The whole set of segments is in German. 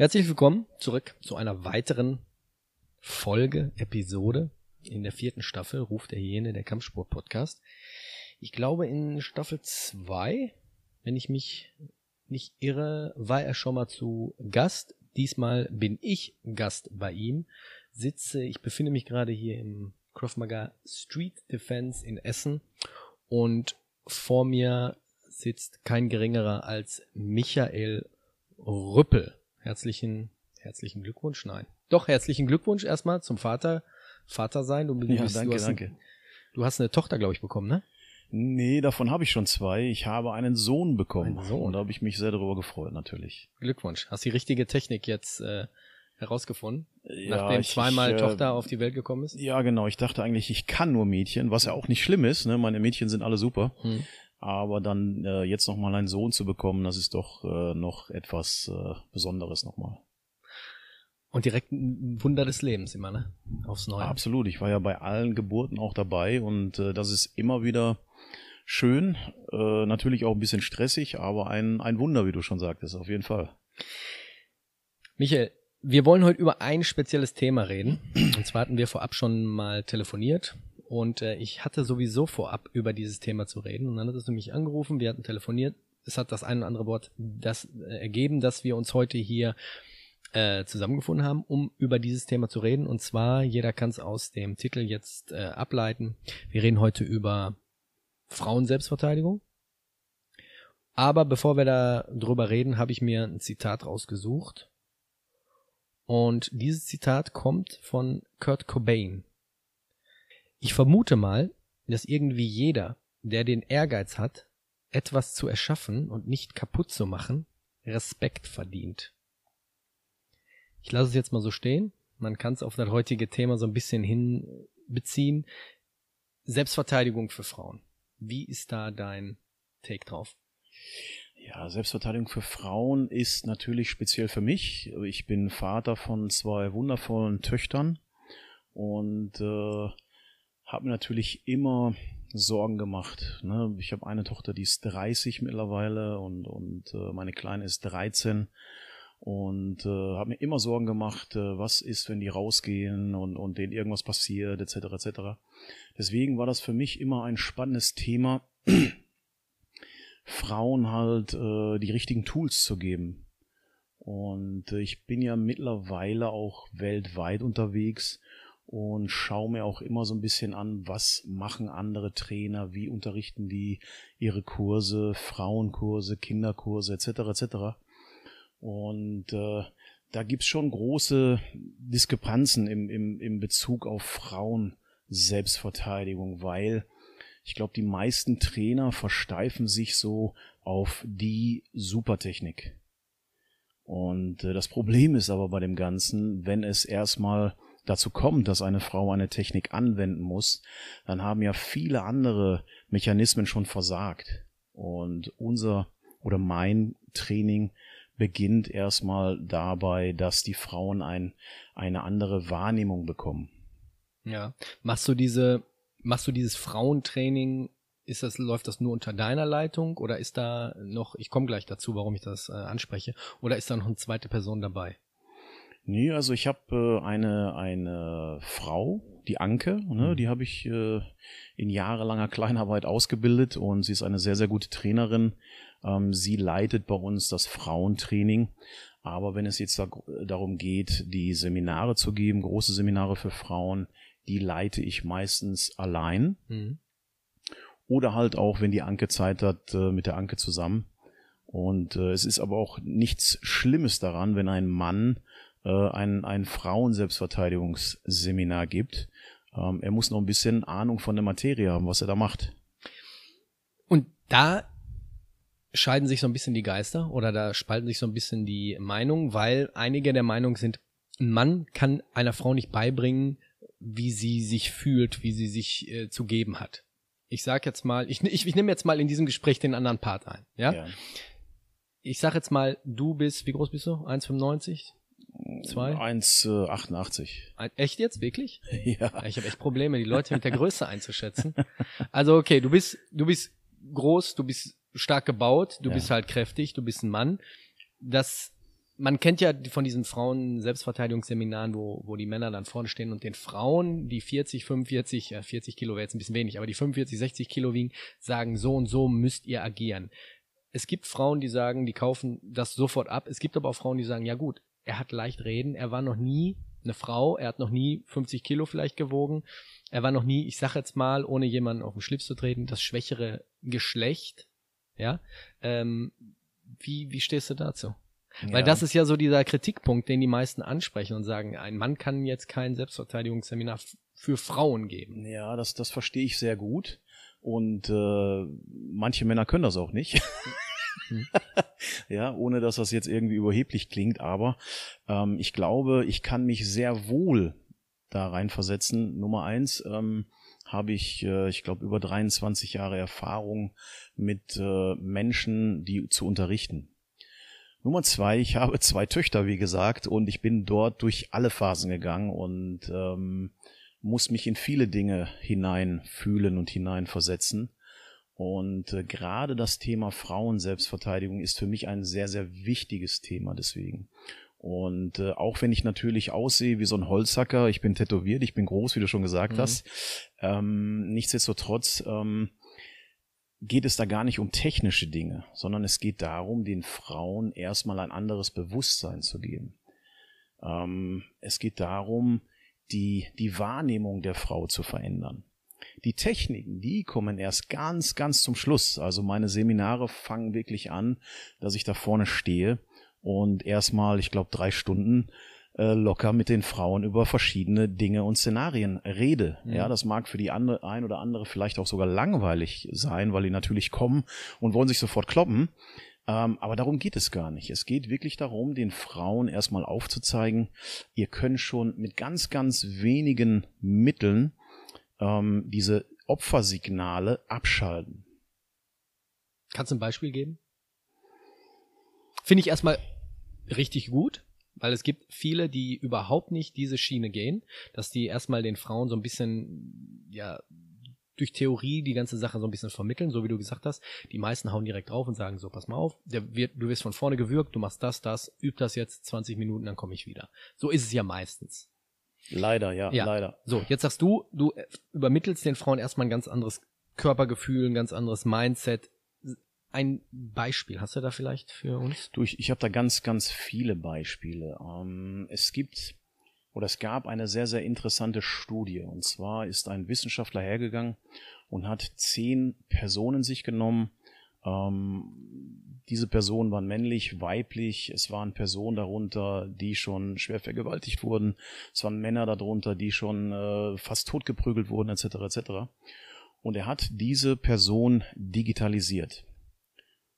Herzlich willkommen zurück zu einer weiteren Folge, Episode in der vierten Staffel Ruf der Hyäne, der Kampfsport-Podcast. Ich glaube, in Staffel zwei, wenn ich mich nicht irre, war er schon mal zu Gast. Diesmal bin ich Gast bei ihm. Sitze, ich befinde mich gerade hier im Krav Street Defense in Essen und vor mir sitzt kein geringerer als Michael Rüppel. Herzlichen, herzlichen Glückwunsch. Nein. Doch, herzlichen Glückwunsch erstmal zum Vater, Vater sein. Du, Ja, bist, danke, du hast, danke. Du hast eine Tochter, glaube ich, bekommen, ne? Nee, davon habe ich schon zwei. Ich habe einen Sohn bekommen. Einen Sohn. Und da habe ich mich sehr darüber gefreut, natürlich. Glückwunsch. Hast die richtige Technik jetzt äh, herausgefunden, Ja, nachdem ich- zweimal ich, äh, Tochter auf die Welt gekommen ist? Ja, genau. Ich dachte eigentlich, ich kann nur Mädchen, was ja auch nicht schlimm ist. Ne? Meine Mädchen sind alle super. Hm. Aber dann äh, jetzt nochmal einen Sohn zu bekommen, das ist doch äh, noch etwas äh, Besonderes nochmal. Und direkt ein Wunder des Lebens immer, ne? Aufs Neue. Absolut. Ich war ja bei allen Geburten auch dabei und äh, das ist immer wieder schön. Äh, natürlich auch ein bisschen stressig, aber ein, ein Wunder, wie du schon sagtest, auf jeden Fall. Michael, wir wollen heute über ein spezielles Thema reden. Und zwar hatten wir vorab schon mal telefoniert. Und äh, ich hatte sowieso vorab über dieses Thema zu reden. Und dann hattest du mich angerufen, wir hatten telefoniert. Es hat das ein oder andere Wort das äh, ergeben, dass wir uns heute hier äh, zusammengefunden haben, um über dieses Thema zu reden. Und zwar, jeder kann es aus dem Titel jetzt äh, ableiten. Wir reden heute über Frauen-Selbstverteidigung. Aber bevor wir da drüber reden, habe ich mir ein Zitat rausgesucht. Und dieses Zitat kommt von Kurt Cobain. Ich vermute mal, dass irgendwie jeder, der den Ehrgeiz hat, etwas zu erschaffen und nicht kaputt zu machen, Respekt verdient. Ich lasse es jetzt mal so stehen. Man kann es auf das heutige Thema so ein bisschen hinbeziehen. Selbstverteidigung für Frauen. Wie ist da dein Take drauf? Ja, Selbstverteidigung für Frauen ist natürlich speziell für mich. Ich bin Vater von zwei wundervollen Töchtern und äh, habe mir natürlich immer Sorgen gemacht. Ne? Ich habe eine Tochter, die ist 30 mittlerweile und, und äh, meine Kleine ist 13 und äh, habe mir immer Sorgen gemacht, äh, was ist, wenn die rausgehen und, und denen irgendwas passiert, etc. etc. Deswegen war das für mich immer ein spannendes Thema, Frauen halt äh, die richtigen Tools zu geben. Und äh, ich bin ja mittlerweile auch weltweit unterwegs und schaue mir auch immer so ein bisschen an, was machen andere Trainer, wie unterrichten die ihre Kurse, Frauenkurse, Kinderkurse etc. etc. Und äh, da gibt's schon große Diskrepanzen im, im, im Bezug auf Frauen Selbstverteidigung, weil ich glaube, die meisten Trainer versteifen sich so auf die Supertechnik. Und äh, das Problem ist aber bei dem Ganzen, wenn es erstmal dazu kommt, dass eine Frau eine Technik anwenden muss, dann haben ja viele andere Mechanismen schon versagt. Und unser oder mein Training beginnt erstmal dabei, dass die Frauen ein, eine andere Wahrnehmung bekommen. Ja. Machst du diese, machst du dieses Frauentraining, ist das, läuft das nur unter deiner Leitung oder ist da noch, ich komme gleich dazu, warum ich das äh, anspreche, oder ist da noch eine zweite Person dabei? Nee, also ich habe äh, eine, eine Frau, die Anke, ne, Mhm. die habe ich äh, in jahrelanger Kleinarbeit ausgebildet und sie ist eine sehr, sehr gute Trainerin. Ähm, sie leitet bei uns das Frauentraining. Aber wenn es jetzt da, darum geht, die Seminare zu geben, große Seminare für Frauen, die leite ich meistens allein Mhm. oder halt auch, wenn die Anke Zeit hat, äh, mit der Anke zusammen. Und äh, es ist aber auch nichts Schlimmes daran, wenn ein Mann äh, ein, ein Frauen-Selbstverteidigungsseminar gibt. Ähm, er muss noch ein bisschen Ahnung von der Materie haben, was er da macht. Und da scheiden sich so ein bisschen die Geister oder da spalten sich so ein bisschen die Meinungen, weil einige der Meinung sind, ein Mann kann einer Frau nicht beibringen, wie sie sich fühlt, wie sie sich äh, zu geben hat. Ich sag jetzt mal, ich, ich, ich nehme jetzt mal in diesem Gespräch den anderen Part ein, ja? ja. Ich sag jetzt mal, du bist, wie groß bist du? 1,95? Zwei? 1,88. Äh, echt jetzt? Wirklich? Ja. Ich habe echt Probleme, die Leute mit der Größe einzuschätzen. Also okay, du bist, du bist groß, du bist stark gebaut, du ja. bist halt kräftig, du bist ein Mann. Das man kennt ja von diesen Frauen Selbstverteidigungsseminaren, wo, wo die Männer dann vorne stehen und den Frauen, die 40, 45, ja 40 Kilo wäre jetzt ein bisschen wenig, aber die 45, 60 Kilo wiegen, sagen, so und so müsst ihr agieren. Es gibt Frauen, die sagen, die kaufen das sofort ab. Es gibt aber auch Frauen, die sagen, ja gut, er hat leicht reden, er war noch nie eine Frau, er hat noch nie 50 Kilo vielleicht gewogen, er war noch nie, ich sag jetzt mal, ohne jemanden auf den Schlips zu treten, das schwächere Geschlecht, ja. Ähm, wie, wie stehst du dazu? Ja. Weil das ist ja so dieser Kritikpunkt, den die meisten ansprechen und sagen, ein Mann kann jetzt kein Selbstverteidigungsseminar für Frauen geben. Ja, das, das verstehe ich sehr gut. Und äh, manche Männer können das auch nicht. Hm. ja, ohne dass das jetzt irgendwie überheblich klingt, aber ähm, ich glaube, ich kann mich sehr wohl da reinversetzen. Nummer eins ähm, habe ich, äh, ich glaube, über 23 Jahre Erfahrung mit äh, Menschen, die zu unterrichten. Nummer zwei, ich habe zwei Töchter, wie gesagt, und ich bin dort durch alle Phasen gegangen und ähm, muss mich in viele Dinge hineinfühlen und hineinversetzen. Und äh, gerade das Thema Frauen-Selbstverteidigung ist für mich ein sehr, sehr wichtiges Thema deswegen. Und äh, auch wenn ich natürlich aussehe wie so ein Holzhacker, ich bin tätowiert, ich bin groß, wie du schon gesagt mhm. hast, ähm, nichtsdestotrotz ähm, geht es da gar nicht um technische Dinge, sondern es geht darum, den Frauen erstmal ein anderes Bewusstsein zu geben. Ähm, es geht darum, die, die Wahrnehmung der Frau zu verändern. Die Techniken, die kommen erst ganz, ganz zum Schluss. Also meine Seminare fangen wirklich an, dass ich da vorne stehe und erstmal, ich glaube, drei Stunden äh, locker mit den Frauen über verschiedene Dinge und Szenarien rede. Mhm. Ja, das mag für die andere, ein oder andere vielleicht auch sogar langweilig sein, weil die natürlich kommen und wollen sich sofort kloppen. Ähm, aber darum geht es gar nicht. Es geht wirklich darum, den Frauen erstmal aufzuzeigen, ihr könnt schon mit ganz, ganz wenigen Mitteln ähm, diese Opfersignale abschalten. Kannst du ein Beispiel geben? Finde ich erstmal richtig gut. Weil es gibt viele, die überhaupt nicht diese Schiene gehen, dass die erstmal den Frauen so ein bisschen, ja, durch Theorie die ganze Sache so ein bisschen vermitteln, so wie du gesagt hast. Die meisten hauen direkt drauf und sagen so, pass mal auf, wird, du wirst von vorne gewürgt, du machst das, das, üb das jetzt 20 Minuten, dann komme ich wieder. So ist es ja meistens. Leider, ja, ja, leider. So, jetzt sagst du, du übermittelst den Frauen erstmal ein ganz anderes Körpergefühl, ein ganz anderes Mindset, ein Beispiel hast du da vielleicht für uns? Du, ich, ich habe da ganz, ganz viele Beispiele. Ähm, es gibt oder es gab eine sehr, sehr interessante Studie. Und zwar ist ein Wissenschaftler hergegangen und hat zehn Personen sich genommen. Ähm, diese Personen waren männlich, weiblich. Es waren Personen darunter, die schon schwer vergewaltigt wurden. Es waren Männer darunter, die schon äh, fast totgeprügelt wurden, etc. etc. Und er hat diese Person digitalisiert.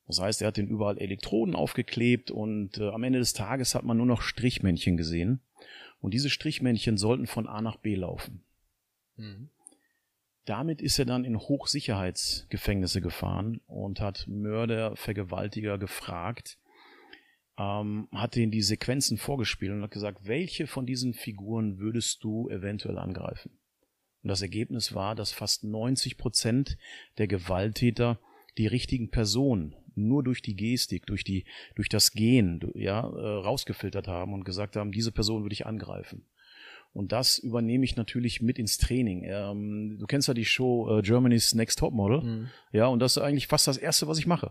Das heißt, er hat den überall Elektroden aufgeklebt und äh, am Ende des Tages hat man nur noch Strichmännchen gesehen. Und diese Strichmännchen sollten von A nach B laufen. Mhm. Damit ist er dann in Hochsicherheitsgefängnisse gefahren und hat Mörder, Vergewaltiger gefragt, ähm, hat denen die Sequenzen vorgespielt und hat gesagt, welche von diesen Figuren würdest du eventuell angreifen? Und das Ergebnis war, dass fast 90 Prozent der Gewalttäter die richtigen Personen nur durch die Gestik, durch die, durch das Gehen, ja, äh, rausgefiltert haben und gesagt haben, diese Person würde ich angreifen. Und das übernehme ich natürlich mit ins Training. Ähm, du kennst ja die Show äh, Germany's Next Top Model. Mhm. Ja, und das ist eigentlich fast das erste, was ich mache.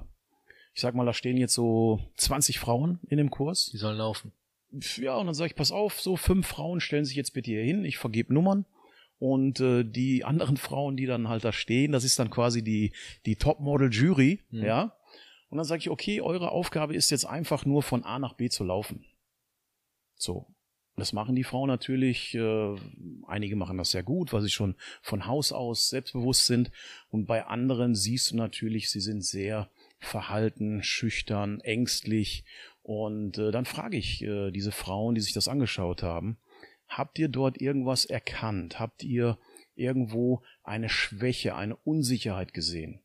Ich sag mal, da stehen jetzt so 20 Frauen in dem Kurs. Die sollen laufen. Ja, und dann sage ich, pass auf, so fünf Frauen stellen sich jetzt bitte hier hin, ich vergebe Nummern. Und äh, die anderen Frauen, die dann halt da stehen, das ist dann quasi die, die Top-Model-Jury, mhm. ja. Und dann sage ich, okay, eure Aufgabe ist jetzt einfach nur von A nach B zu laufen. So. Das machen die Frauen natürlich. Äh, einige machen das sehr gut, weil sie schon von Haus aus selbstbewusst sind. Und bei anderen siehst du natürlich, sie sind sehr verhalten, schüchtern, ängstlich. Und äh, dann frage ich äh, diese Frauen, die sich das angeschaut haben, habt ihr dort irgendwas erkannt? Habt ihr irgendwo eine Schwäche, eine Unsicherheit gesehen?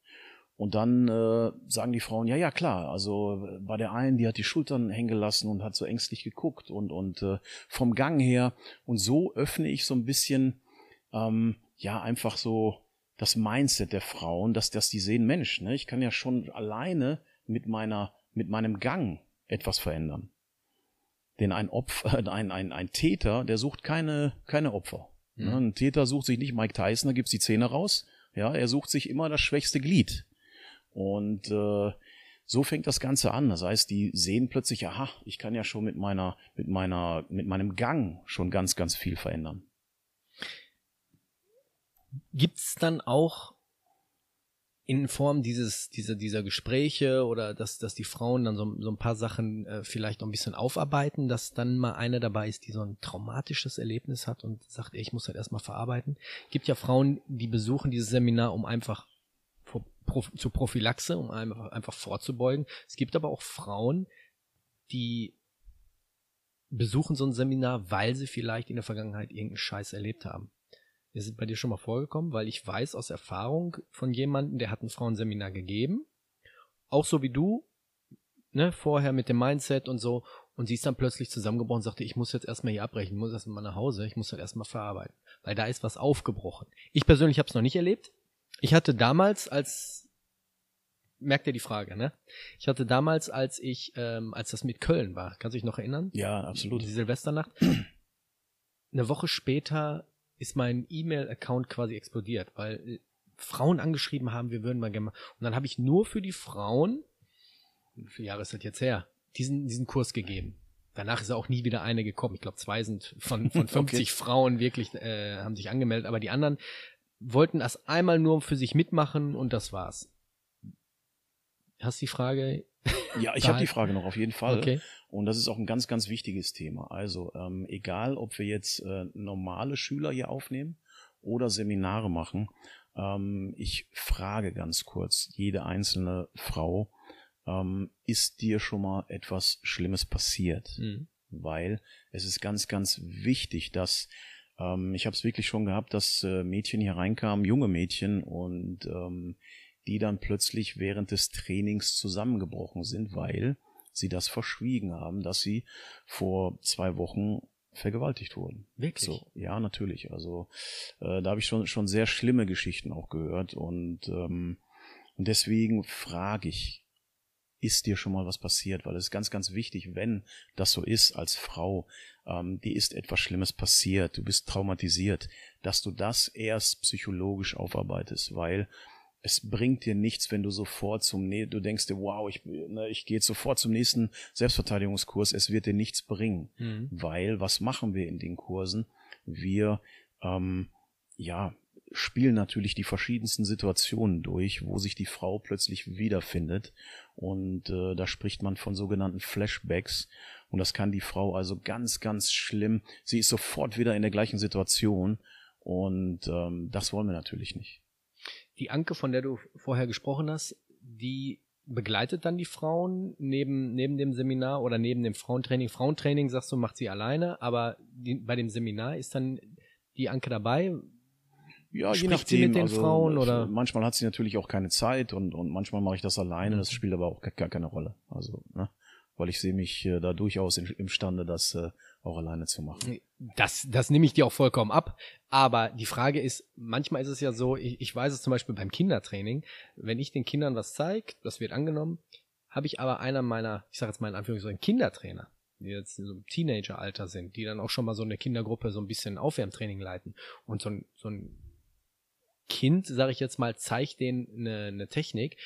Und dann äh, sagen die Frauen, ja, ja, klar, also bei der einen, die hat die Schultern hängen gelassen und hat so ängstlich geguckt und, und äh, vom Gang her. Und so öffne ich so ein bisschen, ähm, ja, einfach so das Mindset der Frauen, dass, dass die sehen, Mensch, ne, ich kann ja schon alleine mit meiner, mit meinem Gang etwas verändern. Denn ein Opfer, ein, ein, ein Täter, der sucht keine, keine Opfer. Mhm. Ein Täter sucht sich nicht Mike Tyson, da gibt's die Zähne raus. Ja, er sucht sich immer das schwächste Glied. Und äh, so fängt das Ganze an. Das heißt, die sehen plötzlich, aha, ich kann ja schon mit meiner, mit meiner, mit meinem Gang schon ganz, ganz viel verändern. Gibt's dann auch in Form dieses, dieser, dieser Gespräche oder dass, dass die Frauen dann so, so ein paar Sachen äh, vielleicht noch ein bisschen aufarbeiten, dass dann mal eine dabei ist, die so ein traumatisches Erlebnis hat und sagt, ey, ich muss halt erstmal verarbeiten. Gibt ja Frauen, die besuchen dieses Seminar, um einfach zur Prophylaxe, um einfach, vorzubeugen. Es gibt aber auch Frauen, die besuchen so ein Seminar, weil sie vielleicht in der Vergangenheit irgendeinen Scheiß erlebt haben. Ist es bei dir schon mal vorgekommen? Weil ich weiß aus Erfahrung von jemandem, der hat ein Frauenseminar gegeben, auch so wie du, ne, vorher mit dem Mindset und so, und sie ist dann plötzlich zusammengebrochen und sagte, ich muss jetzt erstmal hier abbrechen, ich muss erstmal nach Hause, ich muss das erstmal verarbeiten. Weil da ist was aufgebrochen. Ich persönlich habe es noch nicht erlebt, ich hatte damals, als merkt ihr die Frage, ne? Ich hatte damals, als ich, ähm, als das mit Köln war, kannst du dich noch erinnern? Ja, absolut. Die Silvesternacht. Eine Woche später ist mein E-Mail-Account quasi explodiert, weil äh, Frauen angeschrieben haben, wir würden mal gerne mal. Und dann habe ich nur für die Frauen, wie viele Jahre ist das jetzt her, diesen, diesen Kurs gegeben. Danach ist auch nie wieder eine gekommen. Ich glaube, zwei sind von, von 50 okay. Frauen wirklich, äh, haben sich angemeldet, aber die anderen wollten das einmal nur für sich mitmachen und das war's. Hast du die Frage? Ja, ich habe die Frage noch auf jeden Fall. Okay. Und das ist auch ein ganz, ganz wichtiges Thema. Also ähm, egal, ob wir jetzt äh, normale Schüler hier aufnehmen oder Seminare machen, ähm, ich frage ganz kurz jede einzelne Frau, ähm, ist dir schon mal etwas Schlimmes passiert? Mhm. Weil es ist ganz, ganz wichtig, dass ähm, ich habe es wirklich schon gehabt, dass äh, Mädchen hier reinkamen, junge Mädchen, und ähm, die dann plötzlich während des Trainings zusammengebrochen sind, weil sie das verschwiegen haben, dass sie vor zwei Wochen vergewaltigt wurden. Wirklich? So, ja, natürlich. Also äh, da habe ich schon schon sehr schlimme Geschichten auch gehört und ähm, und deswegen frage ich ist dir schon mal was passiert, weil es ist ganz, ganz wichtig, wenn das so ist als Frau, ähm, dir ist etwas Schlimmes passiert, du bist traumatisiert, dass du das erst psychologisch aufarbeitest, weil es bringt dir nichts, wenn du sofort zum, du denkst dir, wow, ich, ne, ich gehe sofort zum nächsten Selbstverteidigungskurs, es wird dir nichts bringen, mhm. weil was machen wir in den Kursen? Wir, ähm, ja, spielen natürlich die verschiedensten Situationen durch, wo sich die Frau plötzlich wiederfindet. Und äh, da spricht man von sogenannten Flashbacks. Und das kann die Frau also ganz, ganz schlimm. Sie ist sofort wieder in der gleichen Situation. Und ähm, das wollen wir natürlich nicht. Die Anke, von der du vorher gesprochen hast, die begleitet dann die Frauen neben, neben dem Seminar oder neben dem Frauentraining. Frauentraining, sagst du, macht sie alleine, aber die, bei dem Seminar ist dann die Anke dabei. Ja, Spricht je nachdem. Sie mit den also, Frauen oder? Manchmal hat sie natürlich auch keine Zeit und, und manchmal mache ich das alleine. Das mhm. spielt aber auch gar keine Rolle. Also, ne? Weil ich sehe mich äh, da durchaus in, imstande, das äh, auch alleine zu machen. Das, das nehme ich dir auch vollkommen ab. Aber die Frage ist, manchmal ist es ja so, ich, ich weiß es zum Beispiel beim Kindertraining, wenn ich den Kindern was zeige, das wird angenommen, habe ich aber einer meiner, ich sage jetzt mal in Anführungszeichen, Kindertrainer, die jetzt in so einem Teenageralter sind, die dann auch schon mal so eine Kindergruppe so ein bisschen Aufwärmtraining leiten und so ein, so ein Kind, sage ich jetzt mal, zeigt denen eine, eine Technik,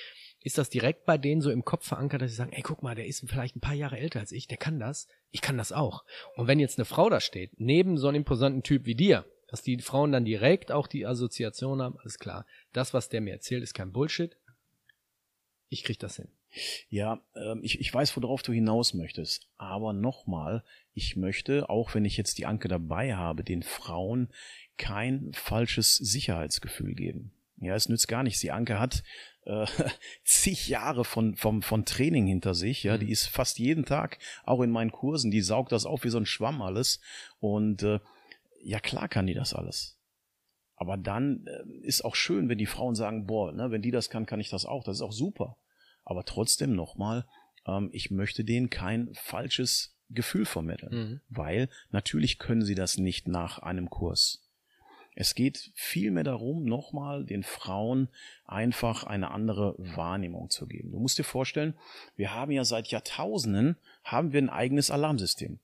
ist das direkt bei denen so im Kopf verankert, dass sie sagen, ey, guck mal, der ist vielleicht ein paar Jahre älter als ich, der kann das, ich kann das auch. Und wenn jetzt eine Frau da steht, neben so einem imposanten Typ wie dir, dass die Frauen dann direkt auch die Assoziation haben, alles klar, das, was der mir erzählt, ist kein Bullshit, ich krieg das hin. Ja, ähm, ich, ich weiß, worauf du hinaus möchtest. Aber nochmal, ich möchte, auch wenn ich jetzt die Anke dabei habe, den Frauen kein falsches Sicherheitsgefühl geben. Ja, es nützt gar nichts. Die Anke hat äh, zig Jahre von, vom, von Training hinter sich. Ja, mhm. die ist fast jeden Tag auch in meinen Kursen. Die saugt das auf wie so ein Schwamm alles. Und äh, ja, klar kann die das alles. Aber dann äh, ist auch schön, wenn die Frauen sagen, boah, ne, wenn die das kann, kann ich das auch. Das ist auch super. Aber trotzdem nochmal, ähm, ich möchte denen kein falsches Gefühl vermitteln, mhm. weil natürlich können sie das nicht nach einem Kurs. Es geht vielmehr darum, nochmal den Frauen einfach eine andere Wahrnehmung zu geben. Du musst dir vorstellen, wir haben ja seit Jahrtausenden haben wir ein eigenes Alarmsystem.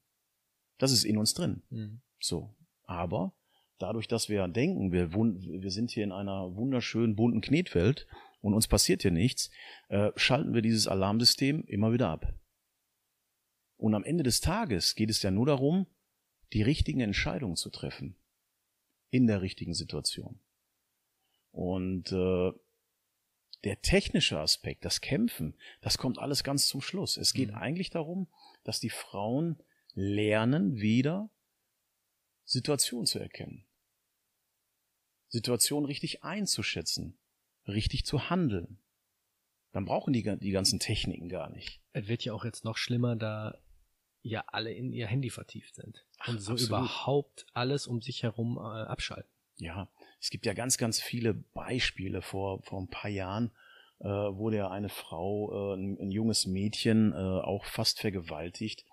Das ist in uns drin. Mhm. So. Aber dadurch, dass wir denken, wir, wir sind hier in einer wunderschönen bunten Knetwelt und uns passiert hier nichts, äh, schalten wir dieses Alarmsystem immer wieder ab. Und am Ende des Tages geht es ja nur darum, die richtigen Entscheidungen zu treffen in der richtigen Situation. Und äh, der technische Aspekt, das Kämpfen, das kommt alles ganz zum Schluss. Es geht mhm. eigentlich darum, dass die Frauen lernen, wieder Situationen zu erkennen. Situationen richtig einzuschätzen, richtig zu handeln. Dann brauchen die die ganzen Techniken gar nicht. Es wird ja auch jetzt noch schlimmer, da ja alle in ihr Handy vertieft sind Ach, und so absolut. überhaupt alles um sich herum äh, abschalten. Ja, es gibt ja ganz, ganz viele Beispiele. Vor, vor ein paar Jahren äh, wurde ja eine Frau, äh, ein, ein, junges Mädchen, äh, auch fast vergewaltigt,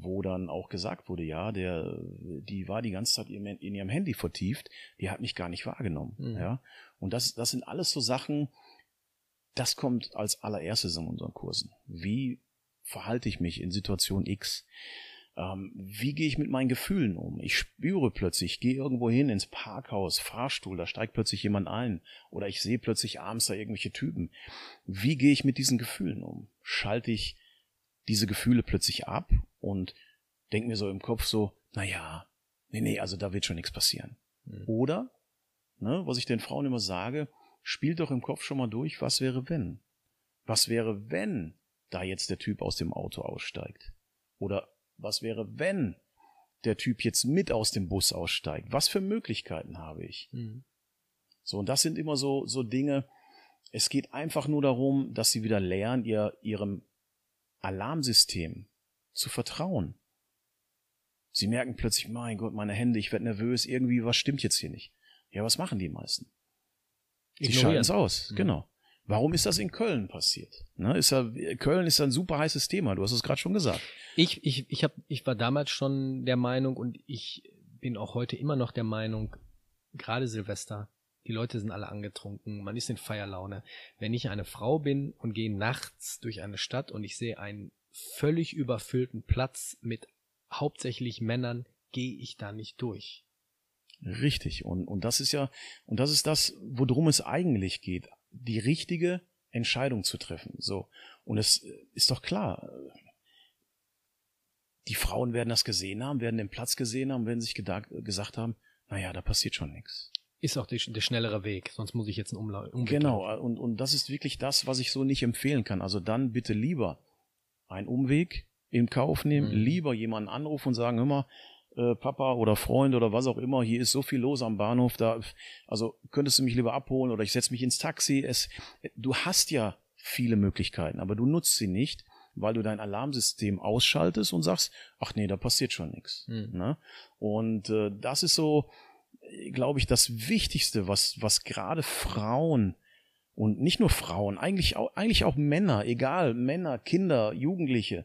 wo dann auch gesagt wurde, ja, der, die war die ganze Zeit in, in ihrem Handy vertieft, die hat mich gar nicht wahrgenommen. Mhm. Ja, und das, das sind alles so Sachen, das kommt als allererstes in unseren Kursen. Wie verhalte ich mich in Situation X? Ähm, wie gehe ich mit meinen Gefühlen um? Ich spüre plötzlich, ich gehe irgendwo hin ins Parkhaus, Fahrstuhl, da steigt plötzlich jemand ein oder ich sehe plötzlich abends da irgendwelche Typen. Wie gehe ich mit diesen Gefühlen um? Schalte ich diese Gefühle plötzlich ab und denke mir so im Kopf so, na ja, nee, nee, also da wird schon nichts passieren. Mhm. Oder, ne, was ich den Frauen immer sage, spielt doch im Kopf schon mal durch, was wäre wenn? Was wäre, wenn da jetzt der Typ aus dem Auto aussteigt? Oder was wäre, wenn der Typ jetzt mit aus dem Bus aussteigt? Was für Möglichkeiten habe ich? Mhm. So, und das sind immer so, so Dinge. Es geht einfach nur darum, dass sie wieder lernen, ihr, ihrem Alarmsystem zu vertrauen. Sie merken plötzlich, mein Gott, meine Hände, ich werde nervös, irgendwie was stimmt jetzt hier nicht. Ja, was machen die meisten? Sie schalten es aus, mhm. genau. Warum ist das in Köln passiert? Ne, ist ja, Köln ist ein super heißes Thema, du hast es gerade schon gesagt. Ich, ich, ich, hab, ich war damals schon der Meinung und ich bin auch heute immer noch der Meinung, gerade Silvester, die Leute sind alle angetrunken, man ist in Feierlaune. Wenn ich eine Frau bin und gehe nachts durch eine Stadt und ich sehe einen völlig überfüllten Platz mit hauptsächlich Männern, gehe ich da nicht durch. Richtig. Und, und das ist ja, und das ist das, worum es eigentlich geht die richtige Entscheidung zu treffen. So. Und es ist doch klar, die Frauen werden das gesehen haben, werden den Platz gesehen haben, werden sich gesagt haben, naja, da passiert schon nichts. Ist auch der, der schnellere Weg, sonst muss ich jetzt einen Umlauf. Genau, und, und das ist wirklich das, was ich so nicht empfehlen kann. Also dann bitte lieber einen Umweg in Kauf nehmen, mhm. lieber jemanden anrufen und sagen, hör mal, äh, Papa oder Freund oder was auch immer, hier ist so viel los am Bahnhof, da, also könntest du mich lieber abholen oder ich setze mich ins Taxi. Es, du hast ja viele Möglichkeiten, aber du nutzt sie nicht, weil du dein Alarmsystem ausschaltest und sagst, ach nee, da passiert schon nichts. Mhm. Ne? Und äh, das ist so, glaube ich, das Wichtigste, was, was gerade Frauen und nicht nur Frauen, eigentlich auch, eigentlich auch Männer, egal, Männer, Kinder, Jugendliche,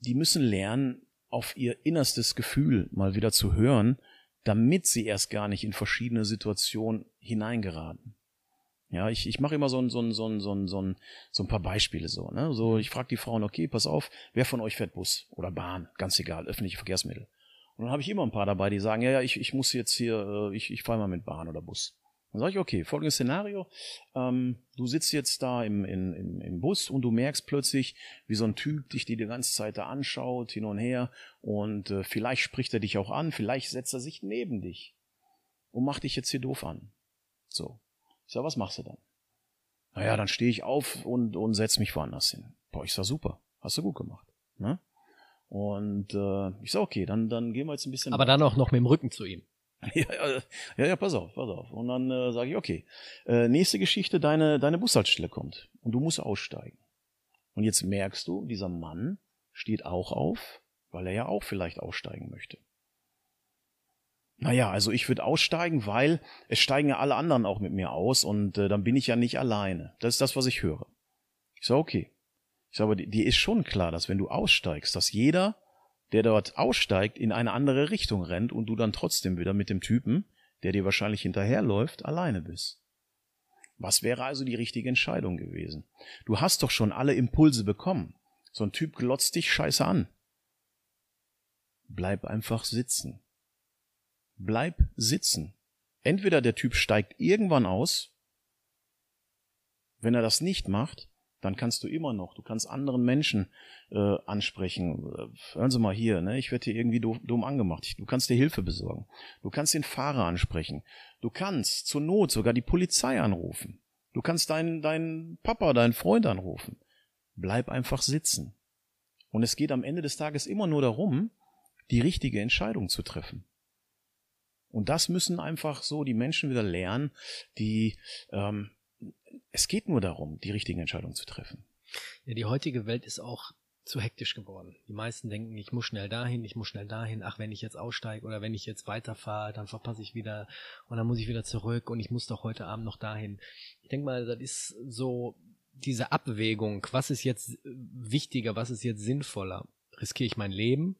die müssen lernen, auf ihr innerstes Gefühl mal wieder zu hören, damit sie erst gar nicht in verschiedene Situationen hineingeraten. Ja, ich, ich mache immer so ein, so, ein, so, ein, so, ein, so, ein, so ein paar Beispiele so. Ne? So, ich frage die Frauen, okay, pass auf, wer von euch fährt Bus oder Bahn? Ganz egal, öffentliche Verkehrsmittel. Und dann habe ich immer ein paar dabei, die sagen, ja, ja, ich, ich muss jetzt hier, äh, ich, ich fahre mal mit Bahn oder Bus. Dann sage ich, okay, folgendes Szenario. Ähm, du sitzt jetzt da im, im, im Bus und du merkst plötzlich, wie so ein Typ dich die, die ganze Zeit da anschaut, hin und her. Und äh, vielleicht spricht er dich auch an, vielleicht setzt er sich neben dich und macht dich jetzt hier doof an. So. Ich sage, was machst du dann? Naja, dann stehe ich auf und, und setz mich woanders hin. Boah, ich sag super, hast du gut gemacht. Ne? Und äh, ich sag, okay, dann, dann gehen wir jetzt ein bisschen. Aber dann auch noch mit dem Rücken zu ihm. ja, ja, ja, pass auf, pass auf. Und dann äh, sage ich, okay, äh, nächste Geschichte, deine, deine Bushaltestelle kommt und du musst aussteigen. Und jetzt merkst du, dieser Mann steht auch auf, weil er ja auch vielleicht aussteigen möchte. Naja, also ich würde aussteigen, weil es steigen ja alle anderen auch mit mir aus und äh, dann bin ich ja nicht alleine. Das ist das, was ich höre. Ich sage, okay. Ich sage, aber dir ist schon klar, dass wenn du aussteigst, dass jeder, der dort aussteigt, in eine andere Richtung rennt und du dann trotzdem wieder mit dem Typen, der dir wahrscheinlich hinterherläuft, alleine bist. Was wäre also die richtige Entscheidung gewesen? Du hast doch schon alle Impulse bekommen. So ein Typ glotzt dich scheiße an. Bleib einfach sitzen. Bleib sitzen. Entweder der Typ steigt irgendwann aus, wenn er das nicht macht, dann kannst du immer noch, du kannst anderen Menschen äh, ansprechen. Hören Sie mal hier, ne, ich werde hier irgendwie dumm, dumm angemacht. Du kannst dir Hilfe besorgen. Du kannst den Fahrer ansprechen. Du kannst zur Not sogar die Polizei anrufen. Du kannst deinen, deinen Papa, deinen Freund anrufen. Bleib einfach sitzen. Und es geht am Ende des Tages immer nur darum, die richtige Entscheidung zu treffen. Und das müssen einfach so die Menschen wieder lernen, die ähm, es geht nur darum, die richtigen Entscheidungen zu treffen. Ja, die heutige Welt ist auch zu hektisch geworden. Die meisten denken, ich muss schnell dahin, ich muss schnell dahin, ach, wenn ich jetzt aussteige oder wenn ich jetzt weiterfahre, dann verpasse ich wieder und dann muss ich wieder zurück und ich muss doch heute Abend noch dahin. Ich denke mal, das ist so diese Abwägung, was ist jetzt wichtiger, was ist jetzt sinnvoller? Riskiere ich mein Leben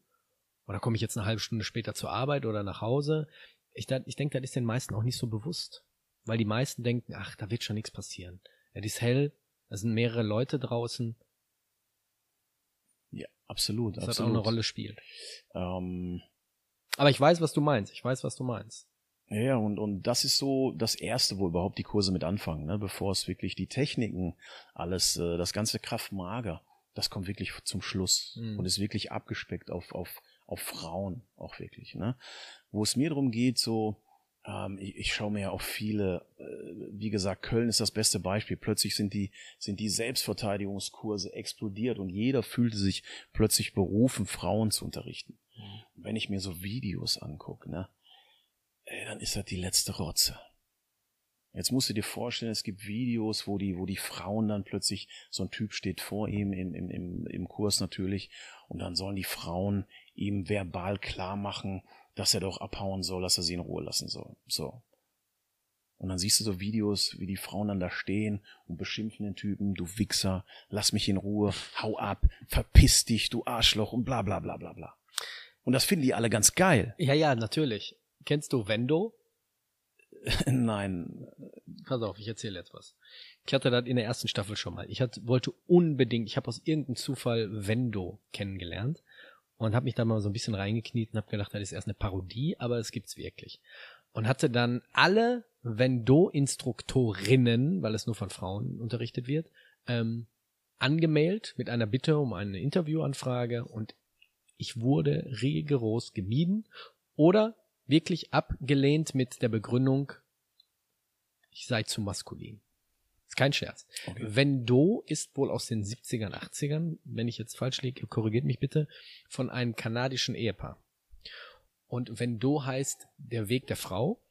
oder komme ich jetzt eine halbe Stunde später zur Arbeit oder nach Hause? Ich, ich denke, das ist den meisten auch nicht so bewusst. Weil die meisten denken, ach, da wird schon nichts passieren. Es ist hell, da sind mehrere Leute draußen. Ja, absolut. Das absolut. hat auch eine Rolle spielt. Ähm, Aber ich weiß, was du meinst. Ich weiß, was du meinst. Ja, und, und das ist so das Erste, wo überhaupt die Kurse mit anfangen, ne? bevor es wirklich die Techniken, alles, äh, das ganze Kraftmager, das kommt wirklich zum Schluss mhm. und ist wirklich abgespeckt auf, auf, auf Frauen auch wirklich. Ne? Wo es mir darum geht, so, ich, ich schaue mir ja auch viele, äh, wie gesagt, Köln ist das beste Beispiel. Plötzlich sind die, sind die Selbstverteidigungskurse explodiert und jeder fühlte sich plötzlich berufen, Frauen zu unterrichten. Mhm. wenn ich mir so Videos angucke, ne, ey, dann ist das die letzte Rotze. Jetzt musst du dir vorstellen, es gibt Videos, wo die, wo die Frauen dann plötzlich, so ein Typ steht vor ihm im, im, im, im Kurs natürlich, und dann sollen die Frauen ihm verbal klar machen, dass er doch abhauen soll, dass er sie in Ruhe lassen soll. So. Und dann siehst du so Videos, wie die Frauen dann da stehen und beschimpfen den Typen, du Wichser, lass mich in Ruhe, hau ab, verpiss dich, du Arschloch und bla bla bla bla bla. Und das finden die alle ganz geil. Ja, ja, natürlich. Kennst du Vendo? Nein. Pass auf, ich erzähle jetzt was. Ich hatte das in der ersten Staffel schon mal. Ich hatte, wollte unbedingt, ich habe aus irgendeinem Zufall Vendo kennengelernt und habe mich da mal so ein bisschen reingekniet und habe gedacht, das ist erst eine Parodie, aber es gibt's wirklich. Und hatte dann alle Vendo-Instruktorinnen, weil es nur von Frauen unterrichtet wird, ähm, angemeldet mit einer Bitte um eine Interviewanfrage und ich wurde rigoros gemieden oder wirklich abgelehnt mit der Begründung, ich sei zu maskulin. Ist kein Scherz. Okay. Vendo ist wohl aus den 70ern, 80ern, wenn ich jetzt falsch liege, korrigiert mich bitte, von einem kanadischen Ehepaar. Und Vendo heißt der Weg der Frau,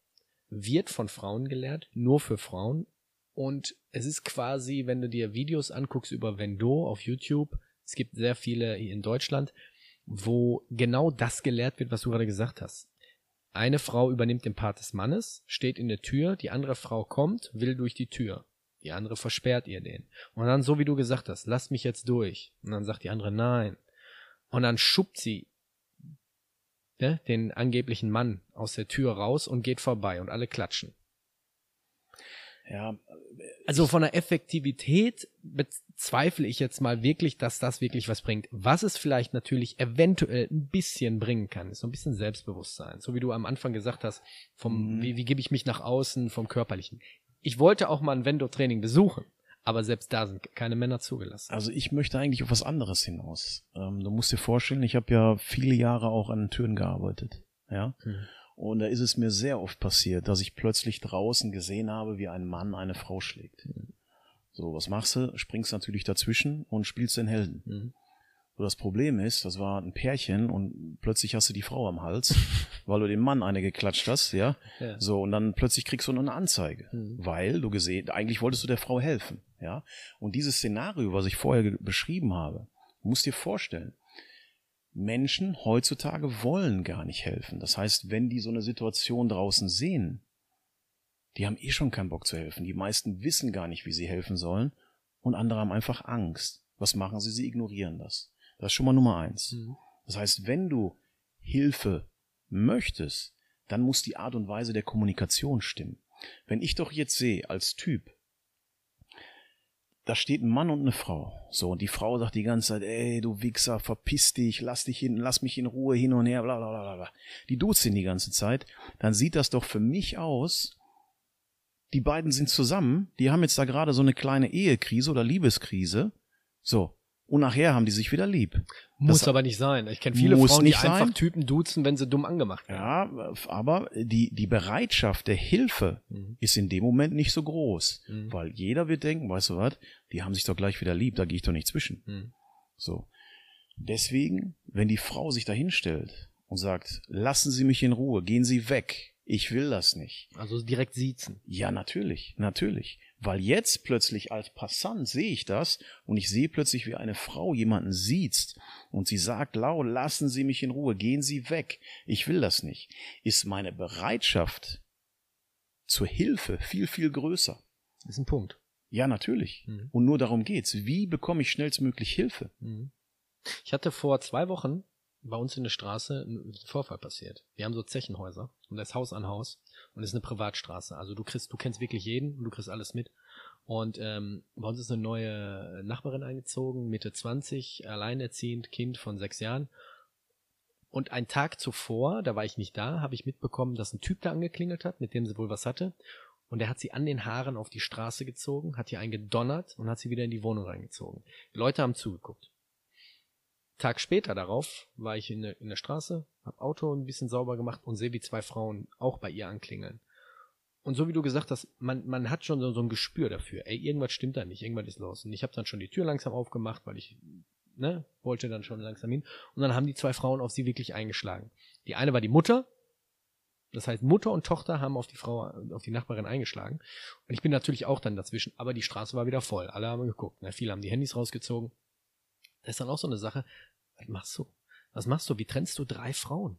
wird von Frauen gelehrt, nur für Frauen. Und es ist quasi, wenn du dir Videos anguckst über Vendo auf YouTube, es gibt sehr viele in Deutschland, wo genau das gelehrt wird, was du gerade gesagt hast. Eine Frau übernimmt den Part des Mannes, steht in der Tür, die andere Frau kommt, will durch die Tür. Die andere versperrt ihr den. Und dann, so wie du gesagt hast, lass mich jetzt durch. Und dann sagt die andere nein. Und dann schubt sie ne, den angeblichen Mann aus der Tür raus und geht vorbei und alle klatschen. Ja. Also von der Effektivität bezweifle ich jetzt mal wirklich, dass das wirklich was bringt. Was es vielleicht natürlich eventuell ein bisschen bringen kann, ist so ein bisschen Selbstbewusstsein. So wie du am Anfang gesagt hast, vom, mhm. wie, wie gebe ich mich nach außen, vom Körperlichen. Ich wollte auch mal ein Vendo-Training besuchen, aber selbst da sind keine Männer zugelassen. Also ich möchte eigentlich auf was anderes hinaus. Ähm, du musst dir vorstellen, ich habe ja viele Jahre auch an Türen gearbeitet. Ja. Mhm. Und da ist es mir sehr oft passiert, dass ich plötzlich draußen gesehen habe, wie ein Mann eine Frau schlägt. Mhm. So, was machst du? Springst natürlich dazwischen und spielst den Helden. Mhm. So, das Problem ist, das war ein Pärchen und plötzlich hast du die Frau am Hals, weil du dem Mann eine geklatscht hast, ja. Ja. So, und dann plötzlich kriegst du eine Anzeige, Mhm. weil du gesehen, eigentlich wolltest du der Frau helfen, ja. Und dieses Szenario, was ich vorher beschrieben habe, du musst dir vorstellen, Menschen heutzutage wollen gar nicht helfen. Das heißt, wenn die so eine Situation draußen sehen, die haben eh schon keinen Bock zu helfen. Die meisten wissen gar nicht, wie sie helfen sollen und andere haben einfach Angst. Was machen sie? Sie ignorieren das. Das ist schon mal Nummer eins. Mhm. Das heißt, wenn du Hilfe möchtest, dann muss die Art und Weise der Kommunikation stimmen. Wenn ich doch jetzt sehe, als Typ, da steht ein Mann und eine Frau. So, und die Frau sagt die ganze Zeit, ey, du Wichser, verpiss dich, lass dich hin, lass mich in Ruhe hin und her, bla, bla, bla, bla. Die duzt ihn die ganze Zeit. Dann sieht das doch für mich aus, die beiden sind zusammen, die haben jetzt da gerade so eine kleine Ehekrise oder Liebeskrise. So. Und nachher haben die sich wieder lieb. Muss Das- aber nicht sein. Ich kenne viele Frauen, die einfach sein. Typen duzen, wenn sie dumm angemacht werden. Ja, aber die, die Bereitschaft der Hilfe Mhm. ist in dem Moment nicht so groß. Mhm. Weil jeder wird denken, weißt du was, die haben sich doch gleich wieder lieb, da gehe ich doch nicht zwischen. Mhm. So. Deswegen, wenn die Frau sich da hinstellt und sagt, lassen Sie mich in Ruhe, gehen Sie weg, ich will das nicht. Also direkt siezen. Ja, natürlich, natürlich. Weil jetzt plötzlich als Passant sehe ich das und ich sehe plötzlich, wie eine Frau jemanden sieht und sie sagt laut, lassen Sie mich in Ruhe, gehen Sie weg, ich will das nicht. Ist meine Bereitschaft zur Hilfe viel, viel größer. Ist ein Punkt. Ja, natürlich. Mhm. Und nur darum geht's. Wie bekomme ich schnellstmöglich Hilfe? Mhm. Ich hatte vor zwei Wochen bei uns in der Straße ein Vorfall passiert. Wir haben so Zechenhäuser und das ist Haus an Haus und es ist eine Privatstraße. Also du kriegst, du kennst wirklich jeden und du kriegst alles mit. Und ähm, bei uns ist eine neue Nachbarin eingezogen, Mitte 20, alleinerziehend, Kind von sechs Jahren. Und einen Tag zuvor, da war ich nicht da, habe ich mitbekommen, dass ein Typ da angeklingelt hat, mit dem sie wohl was hatte. Und der hat sie an den Haaren auf die Straße gezogen, hat ihr einen gedonnert und hat sie wieder in die Wohnung reingezogen. Die Leute haben zugeguckt. Tag später darauf war ich in der, in der Straße, hab Auto ein bisschen sauber gemacht und sehe, wie zwei Frauen auch bei ihr anklingeln. Und so wie du gesagt hast, man, man hat schon so, so ein Gespür dafür. Ey, irgendwas stimmt da nicht, irgendwas ist los. Und ich habe dann schon die Tür langsam aufgemacht, weil ich ne, wollte dann schon langsam hin. Und dann haben die zwei Frauen auf sie wirklich eingeschlagen. Die eine war die Mutter. Das heißt, Mutter und Tochter haben auf die Frau, auf die Nachbarin eingeschlagen. Und ich bin natürlich auch dann dazwischen, aber die Straße war wieder voll. Alle haben geguckt. Ne? Viele haben die Handys rausgezogen. Das ist dann auch so eine Sache. Was machst du? Was machst du? Wie trennst du drei Frauen?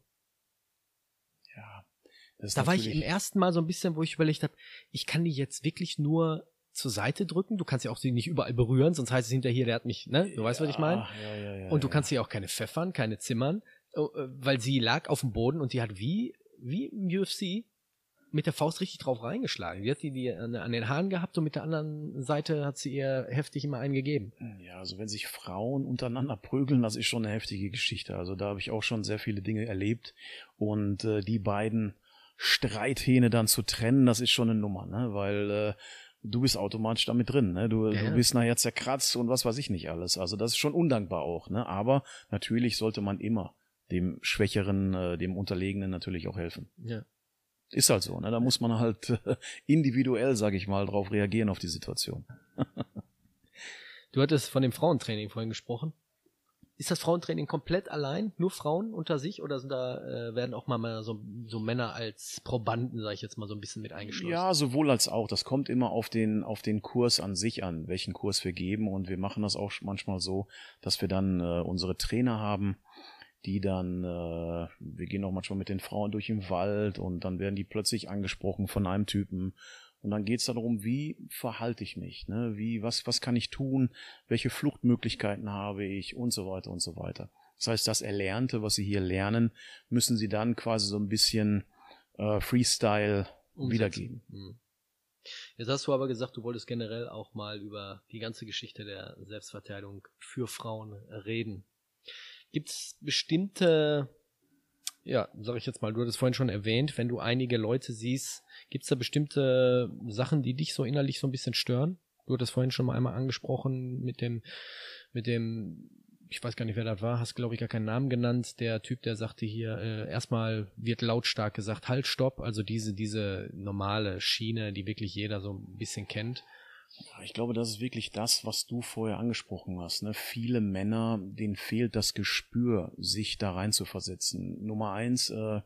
Ja. Da war ich im ersten Mal so ein bisschen, wo ich überlegt habe, ich kann die jetzt wirklich nur zur Seite drücken. Du kannst ja auch sie nicht überall berühren, sonst heißt es hinterher, der hat mich, ne? Du weißt, was ich meine? Ja, ja, ja, Und du ja. kannst sie auch keine pfeffern, keine zimmern, äh, weil sie lag auf dem Boden und die hat wie, wie im UFC mit der Faust richtig drauf reingeschlagen. Die hat die, die an, an den Haaren gehabt und mit der anderen Seite hat sie ihr heftig immer einen gegeben. Ja, also wenn sich Frauen untereinander prügeln, das ist schon eine heftige Geschichte. Also da habe ich auch schon sehr viele Dinge erlebt. Und äh, die beiden Streithähne dann zu trennen, das ist schon eine Nummer, ne? Weil äh, du bist automatisch damit drin, ne? Du, Ja, ja. du bist nachher zerkratzt und was weiß ich nicht alles. Also das ist schon undankbar auch, ne? Aber natürlich sollte man immer dem Schwächeren, äh, dem Unterlegenen natürlich auch helfen. Ja. Ist halt so, ne? Da muss man halt äh, individuell, sag ich mal, drauf reagieren auf die Situation. Du hattest von dem Frauentraining vorhin gesprochen. Ist das Frauentraining komplett allein, nur Frauen unter sich, oder sind da äh, werden auch mal, mal so, so Männer als Probanden, sage ich jetzt mal, so ein bisschen mit eingeschlossen? Ja, sowohl als auch. Das kommt immer auf den, auf den Kurs an sich an, welchen Kurs wir geben. Und wir machen das auch manchmal so, dass wir dann äh, unsere Trainer haben, die dann, äh, wir gehen auch manchmal mit den Frauen durch den Wald und dann werden die plötzlich angesprochen von einem Typen. Und dann geht's darum, wie verhalte ich mich, ne? Wie, was, was kann ich tun, welche Fluchtmöglichkeiten habe ich und so weiter und so weiter. Das heißt, das Erlernte, was sie hier lernen, müssen sie dann quasi so ein bisschen äh, Freestyle Umsetzen. wiedergeben. Hm. Jetzt hast du aber gesagt, du wolltest generell auch mal über die ganze Geschichte der Selbstverteidigung für Frauen reden. Gibt es bestimmte, ja, sag ich jetzt mal, du hattest vorhin schon erwähnt, wenn du einige Leute siehst, gibt es da bestimmte Sachen, die dich so innerlich so ein bisschen stören? Du hattest vorhin schon mal einmal angesprochen mit dem, mit dem, ich weiß gar nicht, wer das war, hast glaube ich gar keinen Namen genannt, der Typ, der sagte hier, äh, erstmal wird lautstark gesagt, halt, stopp, also diese, diese normale Schiene, die wirklich jeder so ein bisschen kennt. Ich glaube, das ist wirklich das, was du vorher angesprochen hast. Ne? Viele Männer, denen fehlt das Gespür, sich da rein zu versetzen. Nummer eins, äh,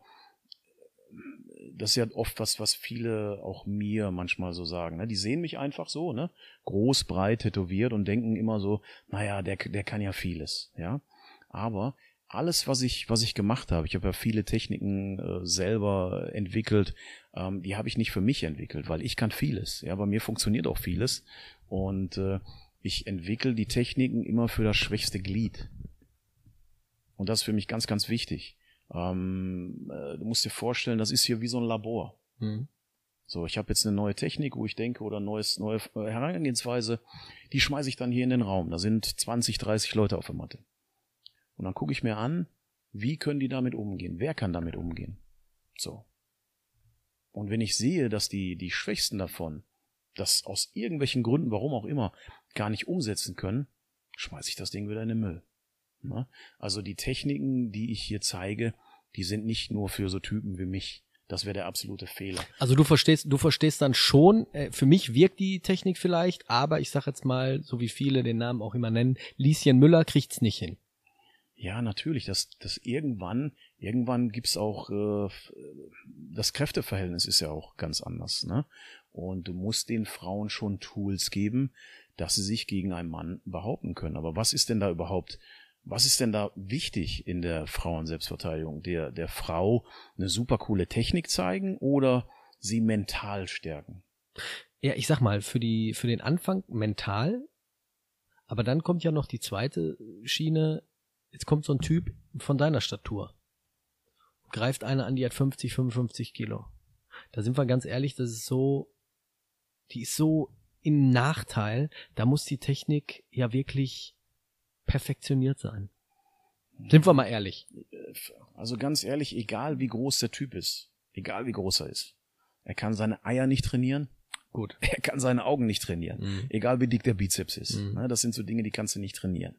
das ist ja oft was, was viele auch mir manchmal so sagen. Ne? Die sehen mich einfach so, ne? Groß, breit, tätowiert und denken immer so, naja, der, der kann ja vieles, ja. Aber alles, was ich, was ich gemacht habe, ich habe ja viele Techniken äh, selber entwickelt, ähm, die habe ich nicht für mich entwickelt, weil ich kann vieles. Ja, bei mir funktioniert auch vieles. Und äh, ich entwickle die Techniken immer für das schwächste Glied. Und das ist für mich ganz, ganz wichtig. Ähm, äh, du musst dir vorstellen, das ist hier wie so ein Labor. Mhm. So, ich habe jetzt eine neue Technik, wo ich denke, oder neues, neue Herangehensweise, die schmeiße ich dann hier in den Raum. Da sind 20, 30 Leute auf der Matte. Und dann gucke ich mir an, wie können die damit umgehen? Wer kann damit umgehen? So. Und wenn ich sehe, dass die, die Schwächsten davon das aus irgendwelchen Gründen, warum auch immer, gar nicht umsetzen können, schmeiße ich das Ding wieder in den Müll. Ne? Also die Techniken, die ich hier zeige, die sind nicht nur für so Typen wie mich. Das wäre der absolute Fehler. Also du verstehst, du verstehst dann schon, äh, für mich wirkt die Technik vielleicht, aber ich sag jetzt mal, so wie viele den Namen auch immer nennen, Lieschen Müller kriegt's nicht hin. Ja, natürlich, das, das irgendwann, irgendwann gibt's auch, äh, das Kräfteverhältnis ist ja auch ganz anders, ne? Und du musst den Frauen schon Tools geben, dass sie sich gegen einen Mann behaupten können. Aber was ist denn da überhaupt was ist denn da wichtig in der Frauenselbstverteidigung? Der, der Frau eine super coole Technik zeigen oder sie mental stärken? Ja, ich sag mal, für die, für den Anfang mental, aber dann kommt ja noch die zweite Schiene. Jetzt kommt so ein Typ von deiner Statur. Greift einer an, die hat 50, 55 Kilo. Da sind wir ganz ehrlich, das ist so, die ist so im Nachteil. Da muss die Technik ja wirklich perfektioniert sein. Sind wir mal ehrlich. Also ganz ehrlich, egal wie groß der Typ ist, egal wie groß er ist, er kann seine Eier nicht trainieren. Gut. Er kann seine Augen nicht trainieren. Mhm. Egal wie dick der Bizeps ist. Mhm. Ne, das sind so Dinge, die kannst du nicht trainieren.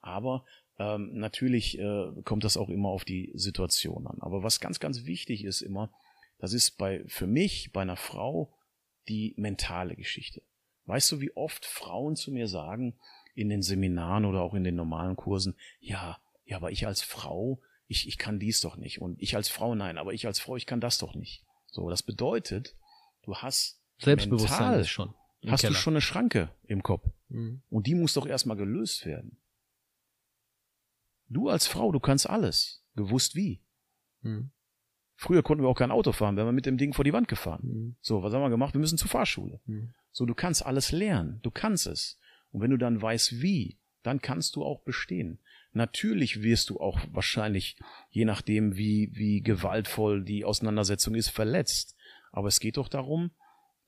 Aber ähm, natürlich äh, kommt das auch immer auf die Situation an. Aber was ganz, ganz wichtig ist immer, das ist bei, für mich, bei einer Frau, die mentale Geschichte. Weißt du, wie oft Frauen zu mir sagen, in den Seminaren oder auch in den normalen Kursen, ja, ja, aber ich als Frau, ich, ich kann dies doch nicht. Und ich als Frau, nein, aber ich als Frau, ich kann das doch nicht. So, das bedeutet, du hast Selbstbewusstsein mental, schon. Hast Keller. du schon eine Schranke im Kopf. Mhm. Und die muss doch erstmal gelöst werden. Du als Frau, du kannst alles. Gewusst wie. Mhm. Früher konnten wir auch kein Auto fahren, wir haben mit dem Ding vor die Wand gefahren. Mhm. So, was haben wir gemacht? Wir müssen zur Fahrschule. Mhm. So, du kannst alles lernen. Du kannst es. Und wenn du dann weißt wie, dann kannst du auch bestehen. Natürlich wirst du auch wahrscheinlich, je nachdem wie, wie gewaltvoll die Auseinandersetzung ist, verletzt. Aber es geht doch darum,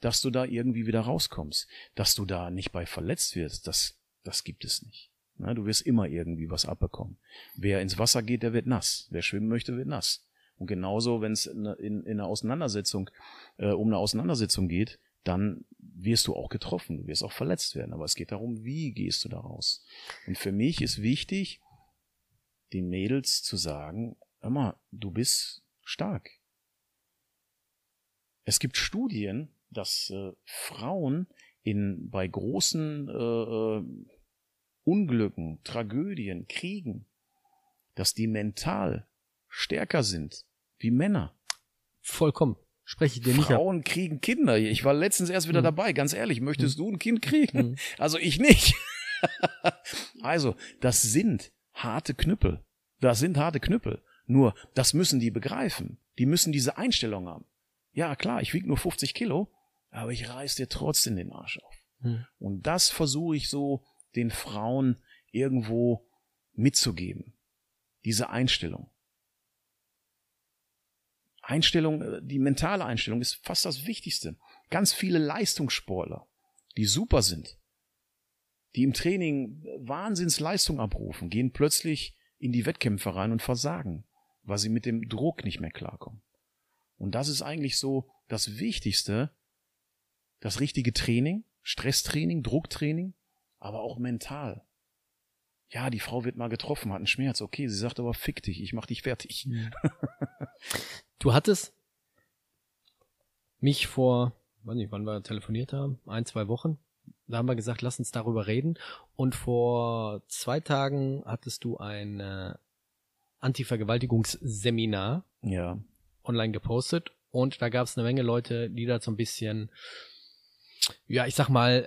dass du da irgendwie wieder rauskommst. Dass du da nicht bei verletzt wirst, das, das gibt es nicht. Na, du wirst immer irgendwie was abbekommen. Wer ins Wasser geht, der wird nass. Wer schwimmen möchte, wird nass. Und genauso, wenn es in, in, in einer Auseinandersetzung, äh, um eine Auseinandersetzung geht, dann wirst du auch getroffen, du wirst auch verletzt werden. Aber es geht darum, wie gehst du da raus? Und für mich ist wichtig, den Mädels zu sagen, hör mal, du bist stark. Es gibt Studien, dass äh, Frauen in, bei großen äh, äh Unglücken, Tragödien, Kriegen, dass die mental stärker sind wie Männer. Vollkommen. Spreche ich dir nicht Frauen ab. kriegen Kinder. Ich war letztens erst wieder mhm. dabei. Ganz ehrlich, möchtest mhm. du ein Kind kriegen? Mhm. Also ich nicht. also, das sind harte Knüppel. Das sind harte Knüppel. Nur, das müssen die begreifen. Die müssen diese Einstellung haben. Ja, klar, ich wiege nur 50 Kilo, aber ich reiß dir trotzdem den Arsch auf. Mhm. Und das versuche ich so den Frauen irgendwo mitzugeben. Diese Einstellung. Einstellung, äh, die mentale Einstellung ist fast das Wichtigste. Ganz viele Leistungssportler, die super sind, die im Training Wahnsinnsleistung abrufen, gehen plötzlich in die Wettkämpfe rein und versagen, weil sie mit dem Druck nicht mehr klarkommen. Und das ist eigentlich so das Wichtigste, das richtige Training, Stresstraining, Drucktraining, aber auch mental. Ja, die Frau wird mal getroffen, hat einen Schmerz. Okay, sie sagt aber fick dich, ich mach dich fertig. Mhm. Du hattest mich vor, weiß nicht, wann wir telefoniert haben, ein, zwei Wochen, Da haben wir gesagt, lass uns darüber reden. Und vor zwei Tagen hattest du ein äh, Anti-Vergewaltigungsseminar Ja. online gepostet und da gab es eine Menge Leute, die da so ein bisschen, ja, ich sag mal,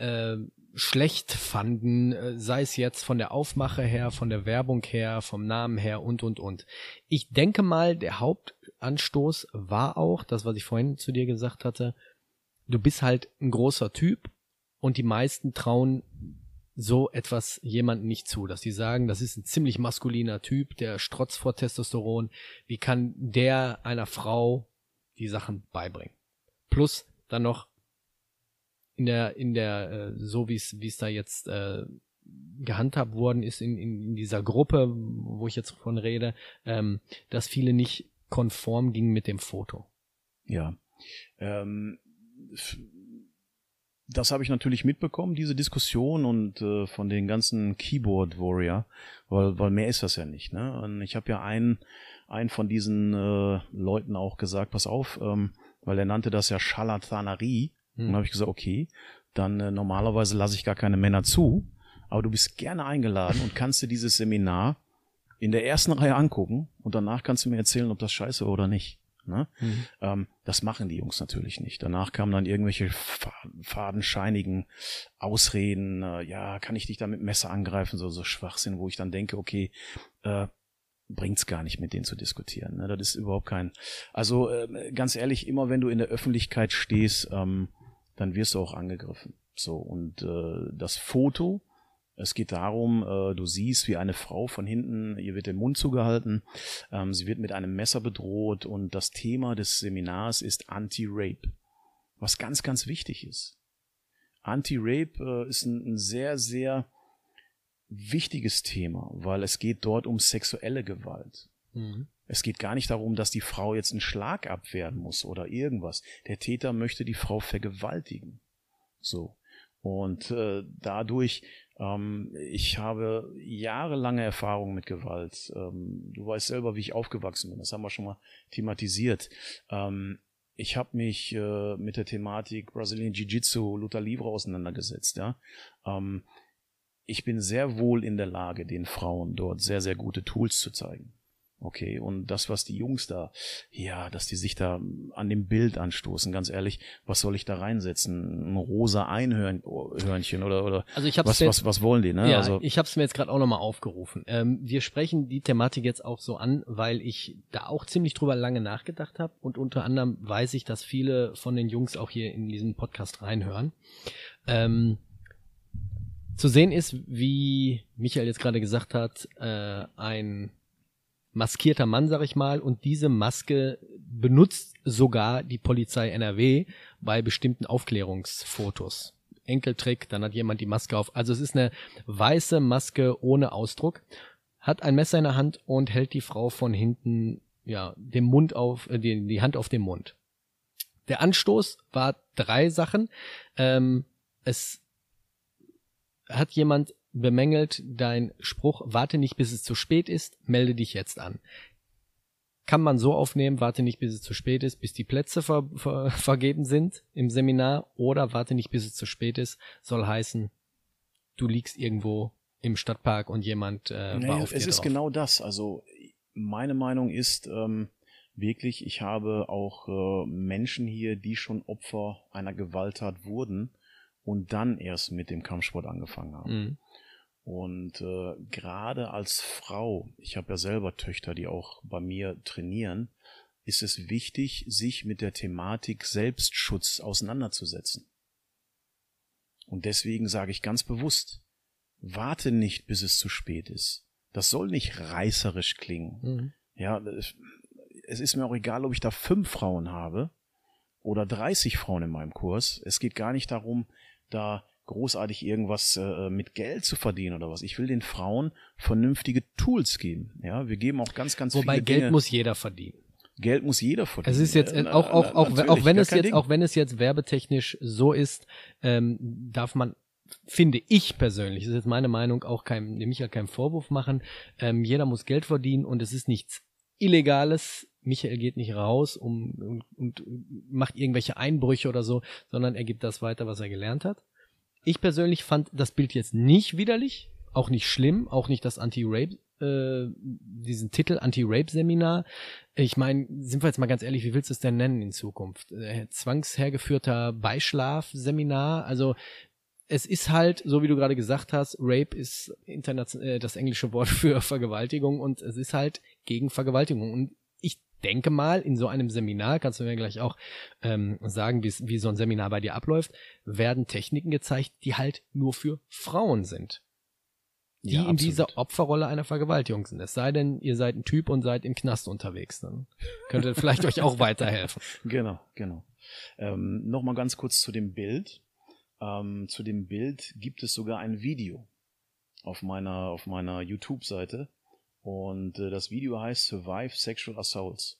äh, schlecht fanden, äh, sei es jetzt von der Aufmache her, von der Werbung her, vom Namen her und und und. Ich denke mal, der Hauptanstoß war auch, das, was ich vorhin zu dir gesagt hatte, du bist halt ein großer Typ und die meisten trauen so etwas jemanden nicht zu, dass die sagen, das ist ein ziemlich maskuliner Typ, der strotzt vor Testosteron. Wie kann der einer Frau die Sachen beibringen? Plus dann noch in der in der äh, so wie es da jetzt äh, gehandhabt worden ist in, in, in dieser Gruppe, wo ich jetzt von rede, ähm, dass viele nicht konform gingen mit dem Foto. Ja. Ähm, das habe ich natürlich mitbekommen, diese Diskussion und äh, von den ganzen Keyboard Warrior, weil, weil mehr ist das ja nicht. Ne? Und ich habe ja einen, einen von diesen äh, Leuten auch gesagt, pass auf, ähm, weil er nannte das ja Scharlatanerie. Und dann habe ich gesagt, okay, dann äh, normalerweise lasse ich gar keine Männer zu, aber du bist gerne eingeladen und kannst dir dieses Seminar in der ersten Reihe angucken und danach kannst du mir erzählen, ob das scheiße war oder nicht. Ne? Ähm, das machen die Jungs natürlich nicht. Danach kamen dann irgendwelche fa- fadenscheinigen Ausreden, äh, ja, kann ich dich da mit Messer angreifen, so, so Schwachsinn, wo ich dann denke, okay, äh, bringt's gar nicht, mit denen zu diskutieren. Ne? Das ist überhaupt kein. Also äh, ganz ehrlich, immer wenn du in der Öffentlichkeit stehst, ähm, dann wirst du auch angegriffen. So und äh, das Foto. Es geht darum, äh, du siehst, wie eine Frau von hinten, ihr wird der Mund zugehalten, ähm, sie wird mit einem Messer bedroht und das Thema des Seminars ist Anti-Rape, was ganz, ganz wichtig ist. Anti-Rape äh, ist ein, ein sehr, sehr wichtiges Thema, weil es geht dort um sexuelle Gewalt. Mhm. Es geht gar nicht darum, dass die Frau jetzt einen Schlag abwehren muss oder irgendwas. Der Täter möchte die Frau vergewaltigen. So. Und äh, dadurch, ähm, ich habe jahrelange Erfahrung mit Gewalt. Ähm, du weißt selber, wie ich aufgewachsen bin. Das haben wir schon mal thematisiert. Ähm, ich habe mich äh, mit der Thematik Brazilian Jiu-Jitsu, Luta Livre auseinandergesetzt. Ja? Ähm, ich bin sehr wohl in der Lage, den Frauen dort sehr, sehr gute Tools zu zeigen. Okay, und das, was die Jungs da, ja, dass die sich da an dem Bild anstoßen, ganz ehrlich, was soll ich da reinsetzen? Ein rosa Einhörnchen oder, oder Also ich hab's was, jetzt- was, was wollen die, ne? Ja, also, ich habe es mir jetzt gerade auch nochmal aufgerufen. Ähm, wir sprechen die Thematik jetzt auch so an, weil ich da auch ziemlich drüber lange nachgedacht habe und unter anderem weiß ich, dass viele von den Jungs auch hier in diesen Podcast reinhören. Ähm, zu sehen ist, wie Michael jetzt gerade gesagt hat, äh, ein maskierter Mann, sag ich mal, und diese Maske benutzt sogar die Polizei NRW bei bestimmten Aufklärungsfotos. Enkeltrick, dann hat jemand die Maske auf. Also es ist eine weiße Maske ohne Ausdruck, hat ein Messer in der Hand und hält die Frau von hinten, ja, den Mund auf, äh, die, die Hand auf den Mund. Der Anstoß war drei Sachen. Ähm, es hat jemand bemängelt dein Spruch, warte nicht, bis es zu spät ist, melde dich jetzt an. Kann man so aufnehmen, warte nicht, bis es zu spät ist, bis die Plätze ver ver vergeben sind im Seminar, oder warte nicht, bis es zu spät ist, soll heißen, du liegst irgendwo im Stadtpark und jemand äh, Nee, war auf es dir ist drauf. genau das. Also meine Meinung ist ähm, wirklich, ich habe auch äh, Menschen hier, die schon Opfer einer Gewalttat wurden und dann erst mit dem Kampfsport angefangen haben. Mhm. Und äh, gerade als Frau, ich habe ja selber Töchter, die auch bei mir trainieren, ist es wichtig, sich mit der Thematik Selbstschutz auseinanderzusetzen. Und deswegen sage ich ganz bewusst, warte nicht, bis es zu spät ist. Das soll nicht reißerisch klingen. Mhm. Ja, es- es ist mir auch egal, ob ich da fünf Frauen habe oder 30 Frauen in meinem Kurs. Es geht gar nicht darum, da großartig irgendwas äh, mit Geld zu verdienen oder was. Ich will den Frauen vernünftige Tools geben. Ja, wir geben auch ganz, ganz Wobei viele Geld Dinge. muss jeder verdienen. Geld muss jeder verdienen. Es ist jetzt Ja, äh, auch auch auch, auch wenn es jetzt Ding. auch wenn es jetzt werbetechnisch so ist, ähm, darf man finde ich persönlich, das ist jetzt meine Meinung, auch kein Michael keinen Vorwurf machen. Ähm, jeder muss Geld verdienen und es ist nichts Illegales. Michael geht nicht raus um, und, und macht irgendwelche Einbrüche oder so, sondern er gibt das weiter, was er gelernt hat. Ich persönlich fand das Bild jetzt nicht widerlich, auch nicht schlimm, auch nicht das Anti-Rape, äh, diesen Titel Anti-Rape-Seminar. Ich meine, sind wir jetzt mal ganz ehrlich, wie willst du es denn nennen in Zukunft? Äh, zwangshergeführter Beischlaf-Seminar? Also es ist halt, so wie du gerade gesagt hast, Rape ist äh, das englische Wort für Vergewaltigung und es ist halt gegen Vergewaltigung. Und denke mal, in so einem Seminar, kannst du mir gleich auch ähm, sagen, wie so ein Seminar bei dir abläuft, werden Techniken gezeigt, die halt nur für Frauen sind. Die ja, in dieser Opferrolle einer Vergewaltigung sind. Es sei denn, ihr seid ein Typ und seid im Knast unterwegs. Dann könnte vielleicht euch auch weiterhelfen. Genau, genau. Ähm, Nochmal ganz kurz zu dem Bild. Ähm, zu dem Bild gibt es sogar ein Video auf meiner, auf meiner YouTube-Seite. Und äh, das Video heißt Survive Sexual Assaults.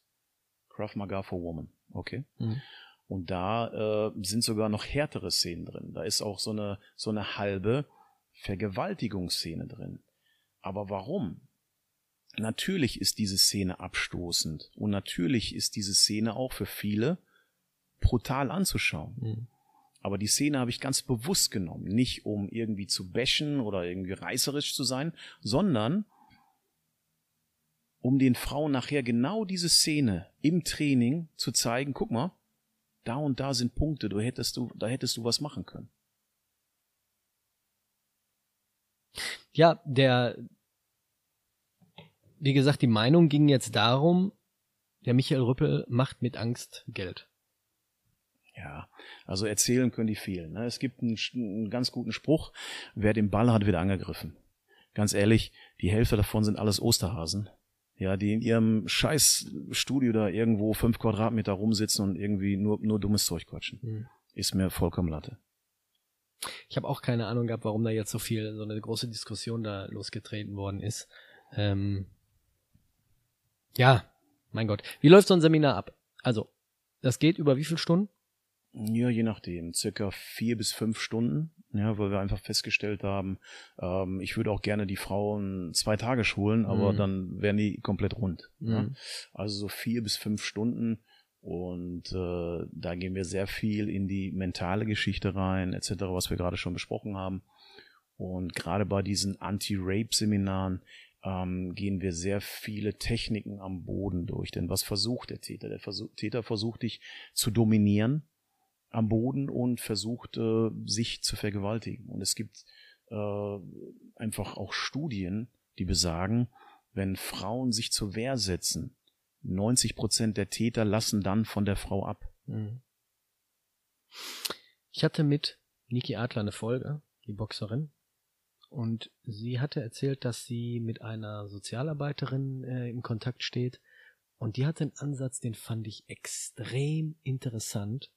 Krav Maga for Woman. Okay. Mhm. Und da äh, sind sogar noch härtere Szenen drin. Da ist auch so eine, so eine halbe Vergewaltigungsszene drin. Aber warum? Natürlich ist diese Szene abstoßend und natürlich ist diese Szene auch für viele brutal anzuschauen. Mhm. Aber die Szene habe ich ganz bewusst genommen, nicht um irgendwie zu bashen oder irgendwie reißerisch zu sein, sondern um den Frauen nachher genau diese Szene im Training zu zeigen, guck mal, da und da sind Punkte, du hättest du, da hättest du was machen können. Ja, der, wie gesagt, die Meinung ging jetzt darum, der Michael Rüppel macht mit Angst Geld. Ja, also erzählen können die vielen. Ne? Es gibt einen, einen ganz guten Spruch, wer den Ball hat, wird angegriffen. Ganz ehrlich, die Hälfte davon sind alles Osterhasen. Ja, die in ihrem scheiß Studio da irgendwo fünf Quadratmeter rumsitzen und irgendwie nur, nur dummes Zeug quatschen. Mhm. Ist mir vollkommen Latte. Ich habe auch keine Ahnung gehabt, warum da jetzt so viel, so eine große Diskussion da losgetreten worden ist. Ähm, ja, mein Gott. Wie läuft so ein Seminar ab? Also, das geht über wie viele Stunden? Ja, je nachdem. Circa vier bis fünf Stunden. Ja, weil wir einfach festgestellt haben, ähm, ich würde auch gerne die Frauen zwei Tage schulen, aber mhm. dann wären die komplett rund. Mhm. Ja. Also so vier bis fünf Stunden. Und äh, da gehen wir sehr viel in die mentale Geschichte rein, etc., was wir gerade schon besprochen haben. Und gerade bei diesen Anti-Rape-Seminaren ähm, gehen wir sehr viele Techniken am Boden durch. Denn was versucht der Täter? Der Versuch, Täter versucht dich zu dominieren am Boden und versucht, äh, sich zu vergewaltigen. Und es gibt äh, einfach auch Studien, die besagen, wenn Frauen sich zur Wehr setzen, 90 Prozent der Täter lassen dann von der Frau ab. Mhm. Ich hatte mit Niki Adler eine Folge, die Boxerin, und sie hatte erzählt, dass sie mit einer Sozialarbeiterin äh, im Kontakt steht. Und die hatte einen Ansatz, den fand ich extrem interessant.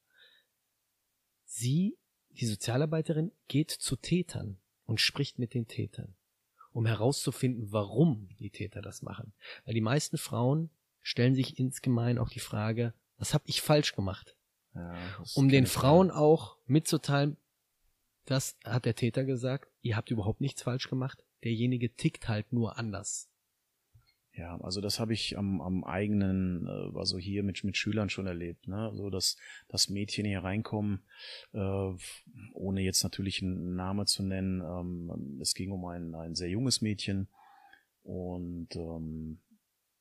Sie, die Sozialarbeiterin, geht zu Tätern und spricht mit den Tätern, um herauszufinden, warum die Täter das machen. Weil die meisten Frauen stellen sich insgemein auch die Frage, was habe ich falsch gemacht? Ja, um den Frauen Frage. auch mitzuteilen, das hat der Täter gesagt, ihr habt überhaupt nichts falsch gemacht, derjenige tickt halt nur anders. Ja, also das habe ich am, am eigenen, äh, also hier mit, mit Schülern schon erlebt, ne? So dass das Mädchen hier reinkommen, äh, ohne jetzt natürlich einen Namen zu nennen. Ähm, es ging um ein, ein sehr junges Mädchen und ähm,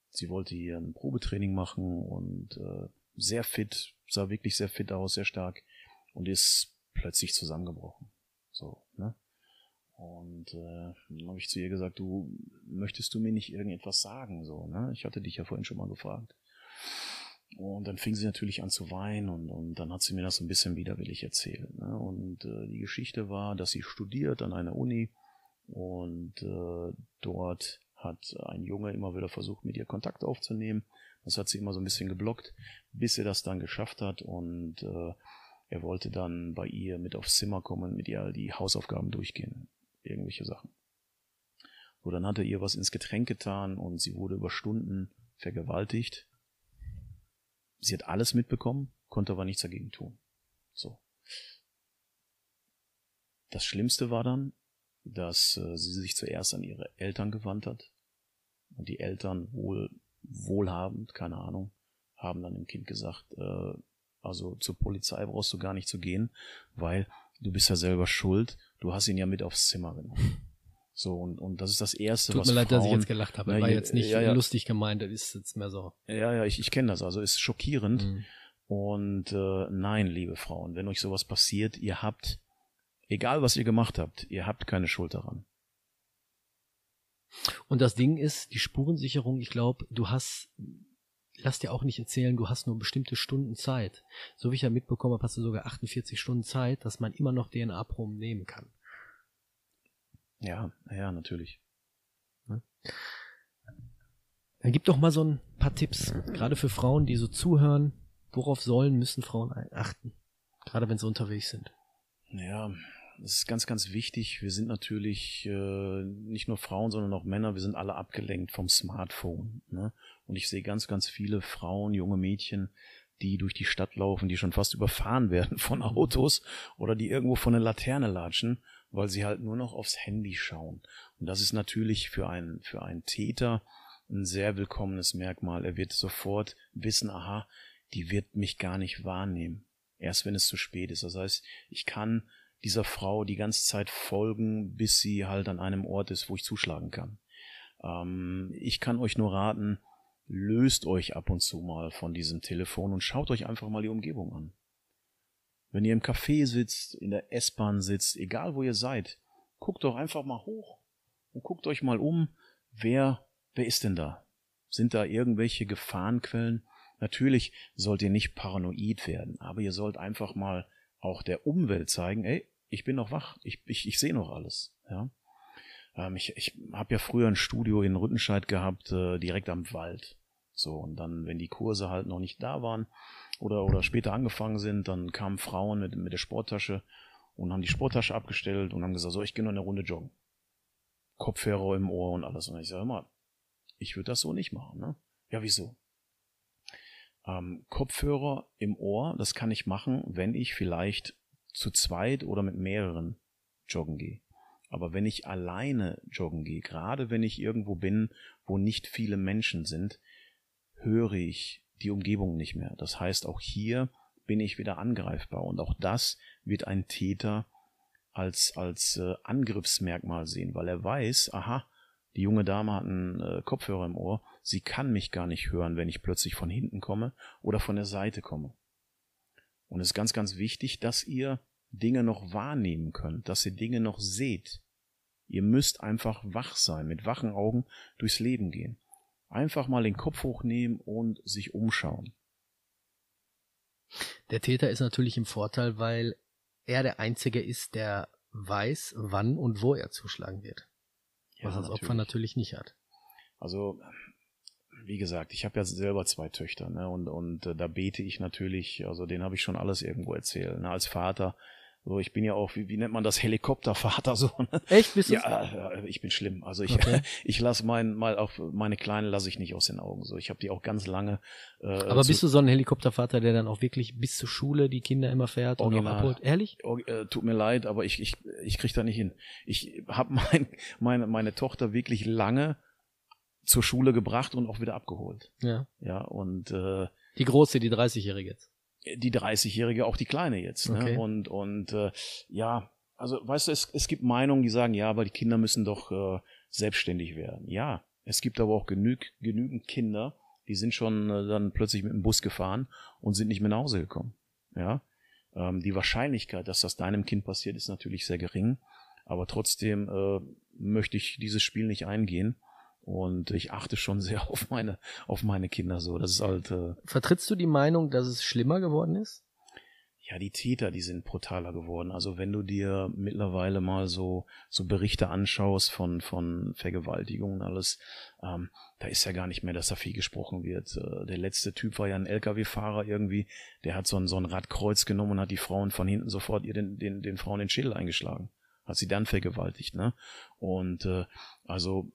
sie wollte hier ein Probetraining machen und äh, sehr fit, sah wirklich sehr fit aus, sehr stark und ist plötzlich zusammengebrochen. So? Und äh, dann habe ich zu ihr gesagt, du möchtest du mir nicht irgendetwas sagen, so, ne? Ich hatte dich ja vorhin schon mal gefragt. Und dann fing sie natürlich an zu weinen und, und dann hat sie mir das ein bisschen widerwillig erzählt. Ne? Und äh, die Geschichte war, dass sie studiert an einer Uni und äh, dort hat ein Junge immer wieder versucht, mit ihr Kontakt aufzunehmen. Das hat sie immer so ein bisschen geblockt, bis er das dann geschafft hat und äh, er wollte dann bei ihr mit aufs Zimmer kommen, mit ihr die Hausaufgaben durchgehen irgendwelche Sachen. So, dann hat er ihr was ins Getränk getan und sie wurde über Stunden vergewaltigt. Sie hat alles mitbekommen, konnte aber nichts dagegen tun. So. Das Schlimmste war dann, dass äh, sie sich zuerst an ihre Eltern gewandt hat. Und die Eltern wohl wohlhabend, keine Ahnung, haben dann dem Kind gesagt, äh, also zur Polizei brauchst du gar nicht zu gehen, weil du bist ja selber schuld, du hast ihn ja mit aufs Zimmer genommen. So, und, und das ist das Erste, Tut was mir leid, Frauen, dass ich jetzt gelacht habe. Na, War jetzt nicht ja, ja. lustig gemeint, das ist jetzt mehr so. Ja, ja, ich, ich kenne das, also ist schockierend. Mhm. Und äh, nein, liebe Frauen, wenn euch sowas passiert, ihr habt, egal was ihr gemacht habt, ihr habt keine Schuld daran. Und das Ding ist, die Spurensicherung, ich glaube, du hast, lass dir auch nicht erzählen, du hast nur bestimmte Stunden Zeit. So wie ich ja mitbekommen habe, hast du sogar 48 Stunden Zeit, dass man immer noch DNA-Proben nehmen kann. Ja, ja, natürlich. Dann gib doch mal so ein paar Tipps, gerade für Frauen, die so zuhören. Worauf sollen, müssen Frauen achten? Gerade wenn sie unterwegs sind. Ja, das ist ganz, ganz wichtig. Wir sind natürlich äh, nicht nur Frauen, sondern auch Männer. Wir sind alle abgelenkt vom Smartphone. Ne? Und ich sehe ganz, ganz viele Frauen, junge Mädchen, die durch die Stadt laufen, die schon fast überfahren werden von Autos oder die irgendwo von einer Laterne latschen, weil sie halt nur noch aufs Handy schauen. Und das ist natürlich für einen, für einen Täter ein sehr willkommenes Merkmal. Er wird sofort wissen, aha, die wird mich gar nicht wahrnehmen. Erst wenn es zu spät ist. Das heißt, ich kann dieser Frau die ganze Zeit folgen, bis sie halt an einem Ort ist, wo ich zuschlagen kann. Ähm, ich kann euch nur raten, löst euch ab und zu mal von diesem Telefon und schaut euch einfach mal die Umgebung an. Wenn ihr im Café sitzt, in der S-Bahn sitzt, egal wo ihr seid, guckt doch einfach mal hoch und guckt euch mal um, wer, wer ist denn da? Sind da irgendwelche Gefahrenquellen? Natürlich sollt ihr nicht paranoid werden, aber ihr sollt einfach mal auch der Umwelt zeigen, ey, ich bin noch wach, ich, ich, ich sehe noch alles. Ja? Ähm, ich ich habe ja früher ein Studio in Rüttenscheid gehabt, äh, direkt am Wald. So, und dann, wenn die Kurse halt noch nicht da waren oder, oder später angefangen sind, dann kamen Frauen mit, mit der Sporttasche und haben die Sporttasche abgestellt und haben gesagt, so, ich gehe noch eine Runde joggen. Kopfhörer im Ohr und alles. Und ich sage immer, ich würde das so nicht machen, ne? Ja, wieso? Ähm, Kopfhörer im Ohr, das kann ich machen, wenn ich vielleicht zu zweit oder mit mehreren joggen gehe. Aber wenn ich alleine joggen gehe, gerade wenn ich irgendwo bin, wo nicht viele Menschen sind, höre ich die Umgebung nicht mehr. Das heißt, auch hier bin ich wieder angreifbar. Und auch das wird ein Täter als, als äh, Angriffsmerkmal sehen, weil er weiß, aha, die junge Dame hat einen äh, Kopfhörer im Ohr, sie kann mich gar nicht hören, wenn ich plötzlich von hinten komme oder von der Seite komme. Und es ist ganz, ganz wichtig, dass ihr Dinge noch wahrnehmen könnt, dass ihr Dinge noch seht. Ihr müsst einfach wach sein, mit wachen Augen durchs Leben gehen. Einfach mal den Kopf hochnehmen und sich umschauen. Der Täter ist natürlich im Vorteil, weil er der Einzige ist, der weiß, wann und wo er zuschlagen wird. was das Opfer natürlich nicht hat. Also, wie gesagt, ich habe ja selber zwei Töchter, ne? Und, und äh, da bete ich natürlich, also denen habe ich schon alles irgendwo erzählt. Ne? Als Vater so, ich bin ja auch, wie, wie nennt man das, Helikoptervater so. Ne? Echt? Bist du? Ja, ja, ich bin schlimm. Also ich, Okay. ich lasse mein, mal auch meine Kleine lasse ich nicht aus den Augen. So, ich habe die auch ganz lange. Äh, Aber bist du so ein Helikoptervater, der dann auch wirklich bis zur Schule die Kinder immer fährt und auch Original. abholt? Ehrlich? Oh, äh, tut mir leid, aber ich, ich, ich krieg da nicht hin. Ich habe mein, meine, meine Tochter wirklich lange zur Schule gebracht und auch wieder abgeholt. Ja. Ja, und äh, Die große, die 30-Jährige jetzt. die 30-Jährige, auch die Kleine jetzt. Ne? Okay. Und, und äh, ja, also weißt du, es, es gibt Meinungen, die sagen, ja, aber die Kinder müssen doch äh, selbstständig werden. Ja, es gibt aber auch genüg, genügend Kinder, die sind schon äh, dann plötzlich mit dem Bus gefahren und sind nicht mehr nach Hause gekommen. Ja, ähm, die Wahrscheinlichkeit, dass das deinem Kind passiert, ist natürlich sehr gering. Aber trotzdem äh, möchte ich dieses Spiel nicht eingehen. Und ich achte schon sehr auf meine, auf meine Kinder so. Das ist halt, äh, Vertrittst du die Meinung, dass es schlimmer geworden ist? ja, die Täter, die sind brutaler geworden. Also wenn du dir mittlerweile mal so, so Berichte anschaust von, von Vergewaltigungen und alles, ähm, da ist ja gar nicht mehr, dass da viel gesprochen wird. Äh, der letzte Typ war ja ein LKW-Fahrer irgendwie, der hat so ein, so ein Radkreuz genommen und hat die Frauen von hinten sofort ihr den, den, den Frauen den Schädel eingeschlagen. Hat sie dann vergewaltigt, ne? Und äh, also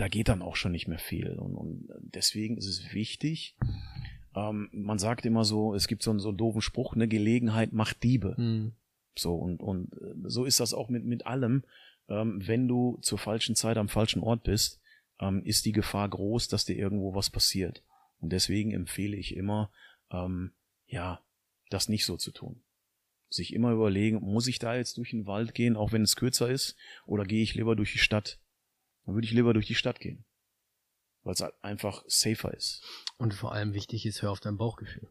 da geht dann auch schon nicht mehr viel. Und, und deswegen ist es wichtig, ähm, man sagt immer so, es gibt so einen, so einen doofen Spruch, eine Gelegenheit macht Diebe. Hm. So, und, und äh, so ist das auch mit, mit allem. Ähm, wenn du zur falschen Zeit am falschen Ort bist, ähm, ist die Gefahr groß, dass dir irgendwo was passiert. Und deswegen empfehle ich immer, ähm, ja, das nicht so zu tun. sich immer überlegen, muss ich da jetzt durch den Wald gehen, auch wenn es kürzer ist, oder gehe ich lieber durch die Stadt? Dann würde ich lieber durch die Stadt gehen, weil es halt einfach safer ist. Und vor allem wichtig ist, hör auf dein Bauchgefühl.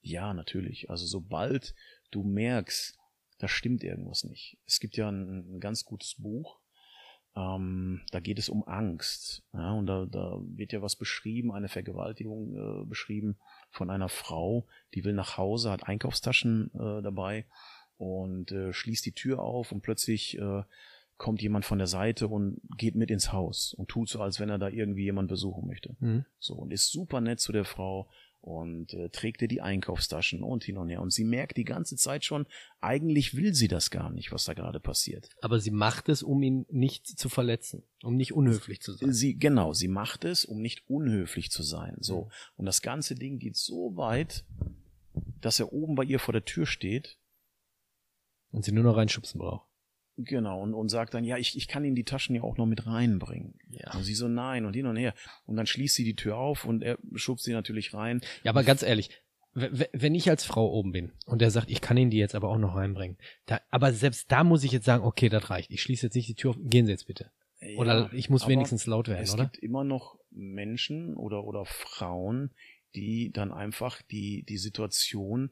Ja, natürlich. Also sobald du merkst, da stimmt irgendwas nicht. Es gibt ja ein, ein ganz gutes Buch, ähm, da geht es um Angst. Ja, und da, da wird ja was beschrieben, eine Vergewaltigung äh, beschrieben von einer Frau, die will nach Hause, hat Einkaufstaschen äh, dabei und äh, schließt die Tür auf und plötzlich äh, kommt jemand von der Seite und geht mit ins Haus und tut so, als wenn er da irgendwie jemand besuchen möchte. Mhm. So und ist super nett zu der Frau und äh, trägt ihr die Einkaufstaschen und hin und her. Und sie merkt die ganze Zeit schon, eigentlich will sie das gar nicht, was da gerade passiert. Aber sie macht es, um ihn nicht zu verletzen, um nicht unhöflich zu sein. Sie, genau, sie macht es, um nicht unhöflich zu sein. So. Und das ganze Ding geht so weit, dass er oben bei ihr vor der Tür steht. Und sie nur noch reinschubsen braucht. Genau, und, und sagt dann, ja, ich, ich kann Ihnen die Taschen ja auch noch mit reinbringen. Ja. Und sie so, nein, und hin und her. Und dann schließt sie die Tür auf und er schubst sie natürlich rein. Ja, aber ganz ehrlich, wenn ich als Frau oben bin und der sagt, ich kann Ihnen die jetzt aber auch noch reinbringen, da, aber selbst da muss ich jetzt sagen, okay, das reicht. Ich schließe jetzt nicht die Tür auf, gehen Sie jetzt bitte. Ja, oder ich muss wenigstens laut werden, es oder? Es gibt immer noch Menschen oder, oder Frauen, die dann einfach die, die Situation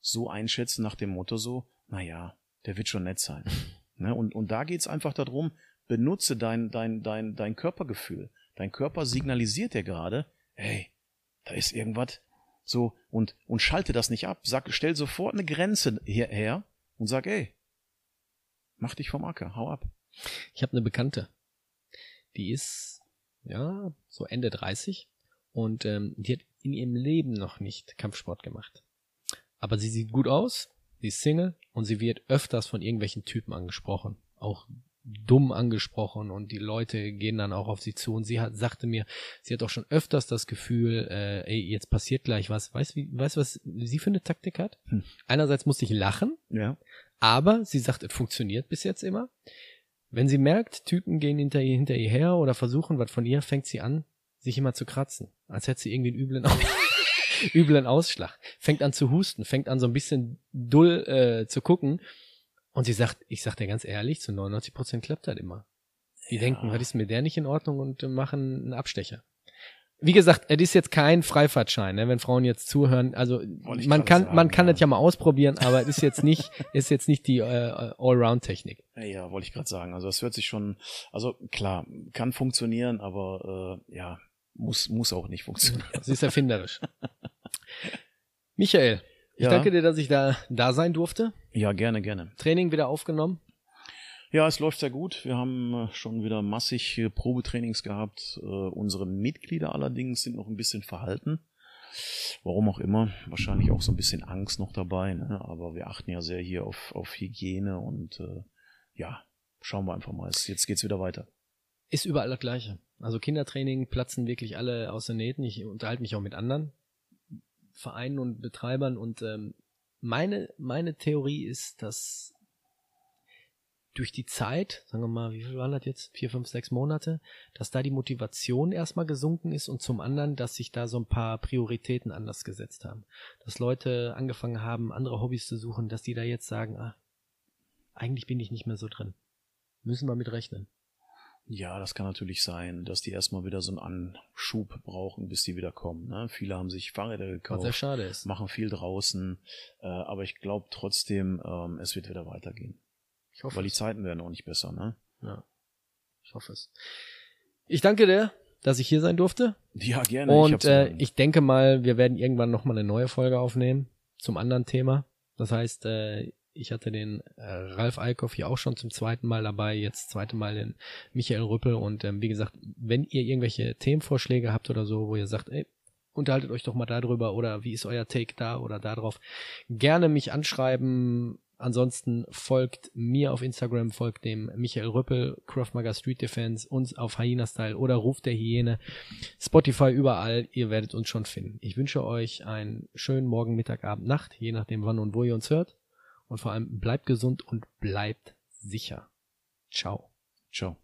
so einschätzen nach dem Motto so, naja, der wird schon nett sein. Ne? Und, und da geht's einfach darum, benutze dein, dein, dein, dein Körpergefühl. Dein Körper signalisiert dir gerade, hey, da ist irgendwas. So, und, und schalte das nicht ab. Sag, stell sofort eine Grenze hierher und sag, ey, mach dich vom Acker, hau ab. Ich habe eine Bekannte, die ist, ja, so Ende 30 und ähm, die hat in ihrem Leben noch nicht Kampfsport gemacht. Aber sie sieht gut aus, Sie ist Single und sie wird öfters von irgendwelchen Typen angesprochen. Auch dumm angesprochen und die Leute gehen dann auch auf sie zu und sie hat, sagte mir, sie hat auch schon öfters das Gefühl, äh, ey, jetzt passiert gleich was. Weißt du, weißt, was sie für eine Taktik hat? Hm. Einerseits muss ich lachen, ja. aber sie sagt, es funktioniert bis jetzt immer. Wenn sie merkt, Typen gehen hinter ihr, hinter ihr her oder versuchen was von ihr, fängt sie an, sich immer zu kratzen, als hätte sie irgendwie einen üblen üblen Ausschlag. Fängt an zu husten, fängt an so ein bisschen dull äh, zu gucken. Und sie sagt, ich sag dir ganz ehrlich, zu 99 Prozent klappt das immer. Die ja. denken, was ist mit der nicht in Ordnung und äh, machen einen Abstecher. Wie gesagt, es ist jetzt kein Freifahrtschein, ne, wenn Frauen jetzt zuhören. Also man kann, sagen, man kann ja. das ja mal ausprobieren, aber es ist jetzt nicht, ist jetzt nicht die äh, Allround-Technik. Ja, wollte ich gerade sagen. Also es hört sich schon, also klar, kann funktionieren, aber äh, ja, muss, muss auch nicht funktionieren. Sie ist erfinderisch. Michael, ich ja. danke dir, dass ich da, da sein durfte. Ja, gerne, gerne. Training wieder aufgenommen. Ja, es läuft sehr gut. Wir haben äh, schon wieder massig Probetrainings gehabt. Äh, unsere Mitglieder allerdings sind noch ein bisschen verhalten. Warum auch immer. Wahrscheinlich auch so ein bisschen Angst noch dabei. Ne? Aber wir achten ja sehr hier auf, auf Hygiene und äh, ja, schauen wir einfach mal. Jetzt geht's wieder weiter. Ist überall das Gleiche. Also Kindertraining platzen wirklich alle aus den Nähten. Ich unterhalte mich auch mit anderen Vereinen und Betreibern und ähm, meine, meine Theorie ist, dass durch die Zeit, sagen wir mal, wie viel waren das jetzt? Vier, fünf, sechs Monate, dass da die Motivation erstmal gesunken ist und zum anderen, dass sich da so ein paar Prioritäten anders gesetzt haben. Dass Leute angefangen haben, andere Hobbys zu suchen, dass die da jetzt sagen, ah, eigentlich bin ich nicht mehr so drin. Müssen wir mit rechnen. Ja, das kann natürlich sein, dass die erstmal wieder so einen Anschub brauchen, bis die wieder kommen. Ne? Viele haben sich Fahrräder gekauft, Was sehr schade ist. machen viel draußen, äh, aber ich glaube trotzdem, ähm, es wird wieder weitergehen. Ich hoffe Weil die Zeiten werden auch nicht besser, ne? Ja, ich hoffe es. Ich danke dir, dass ich hier sein durfte. Ja, gerne. Und ich, äh, ich denke mal, wir werden irgendwann nochmal eine neue Folge aufnehmen zum anderen Thema. Das heißt, äh, ich hatte den äh, Ralf Eickhoff hier auch schon zum zweiten Mal dabei, jetzt zweite Mal den Michael Rüppel und ähm, wie gesagt, wenn ihr irgendwelche Themenvorschläge habt oder so, wo ihr sagt, ey, unterhaltet euch doch mal darüber oder wie ist euer Take da oder darauf, gerne mich anschreiben. Ansonsten folgt mir auf Instagram, folgt dem Michael Rüppel, Craftmager Street Defense, uns auf Hyena Style oder Ruf der Hyäne, Spotify überall, ihr werdet uns schon finden. Ich wünsche euch einen schönen Morgen, Mittag, Abend, Nacht, je nachdem wann und wo ihr uns hört. Und vor allem bleibt gesund und bleibt sicher. Ciao. Ciao.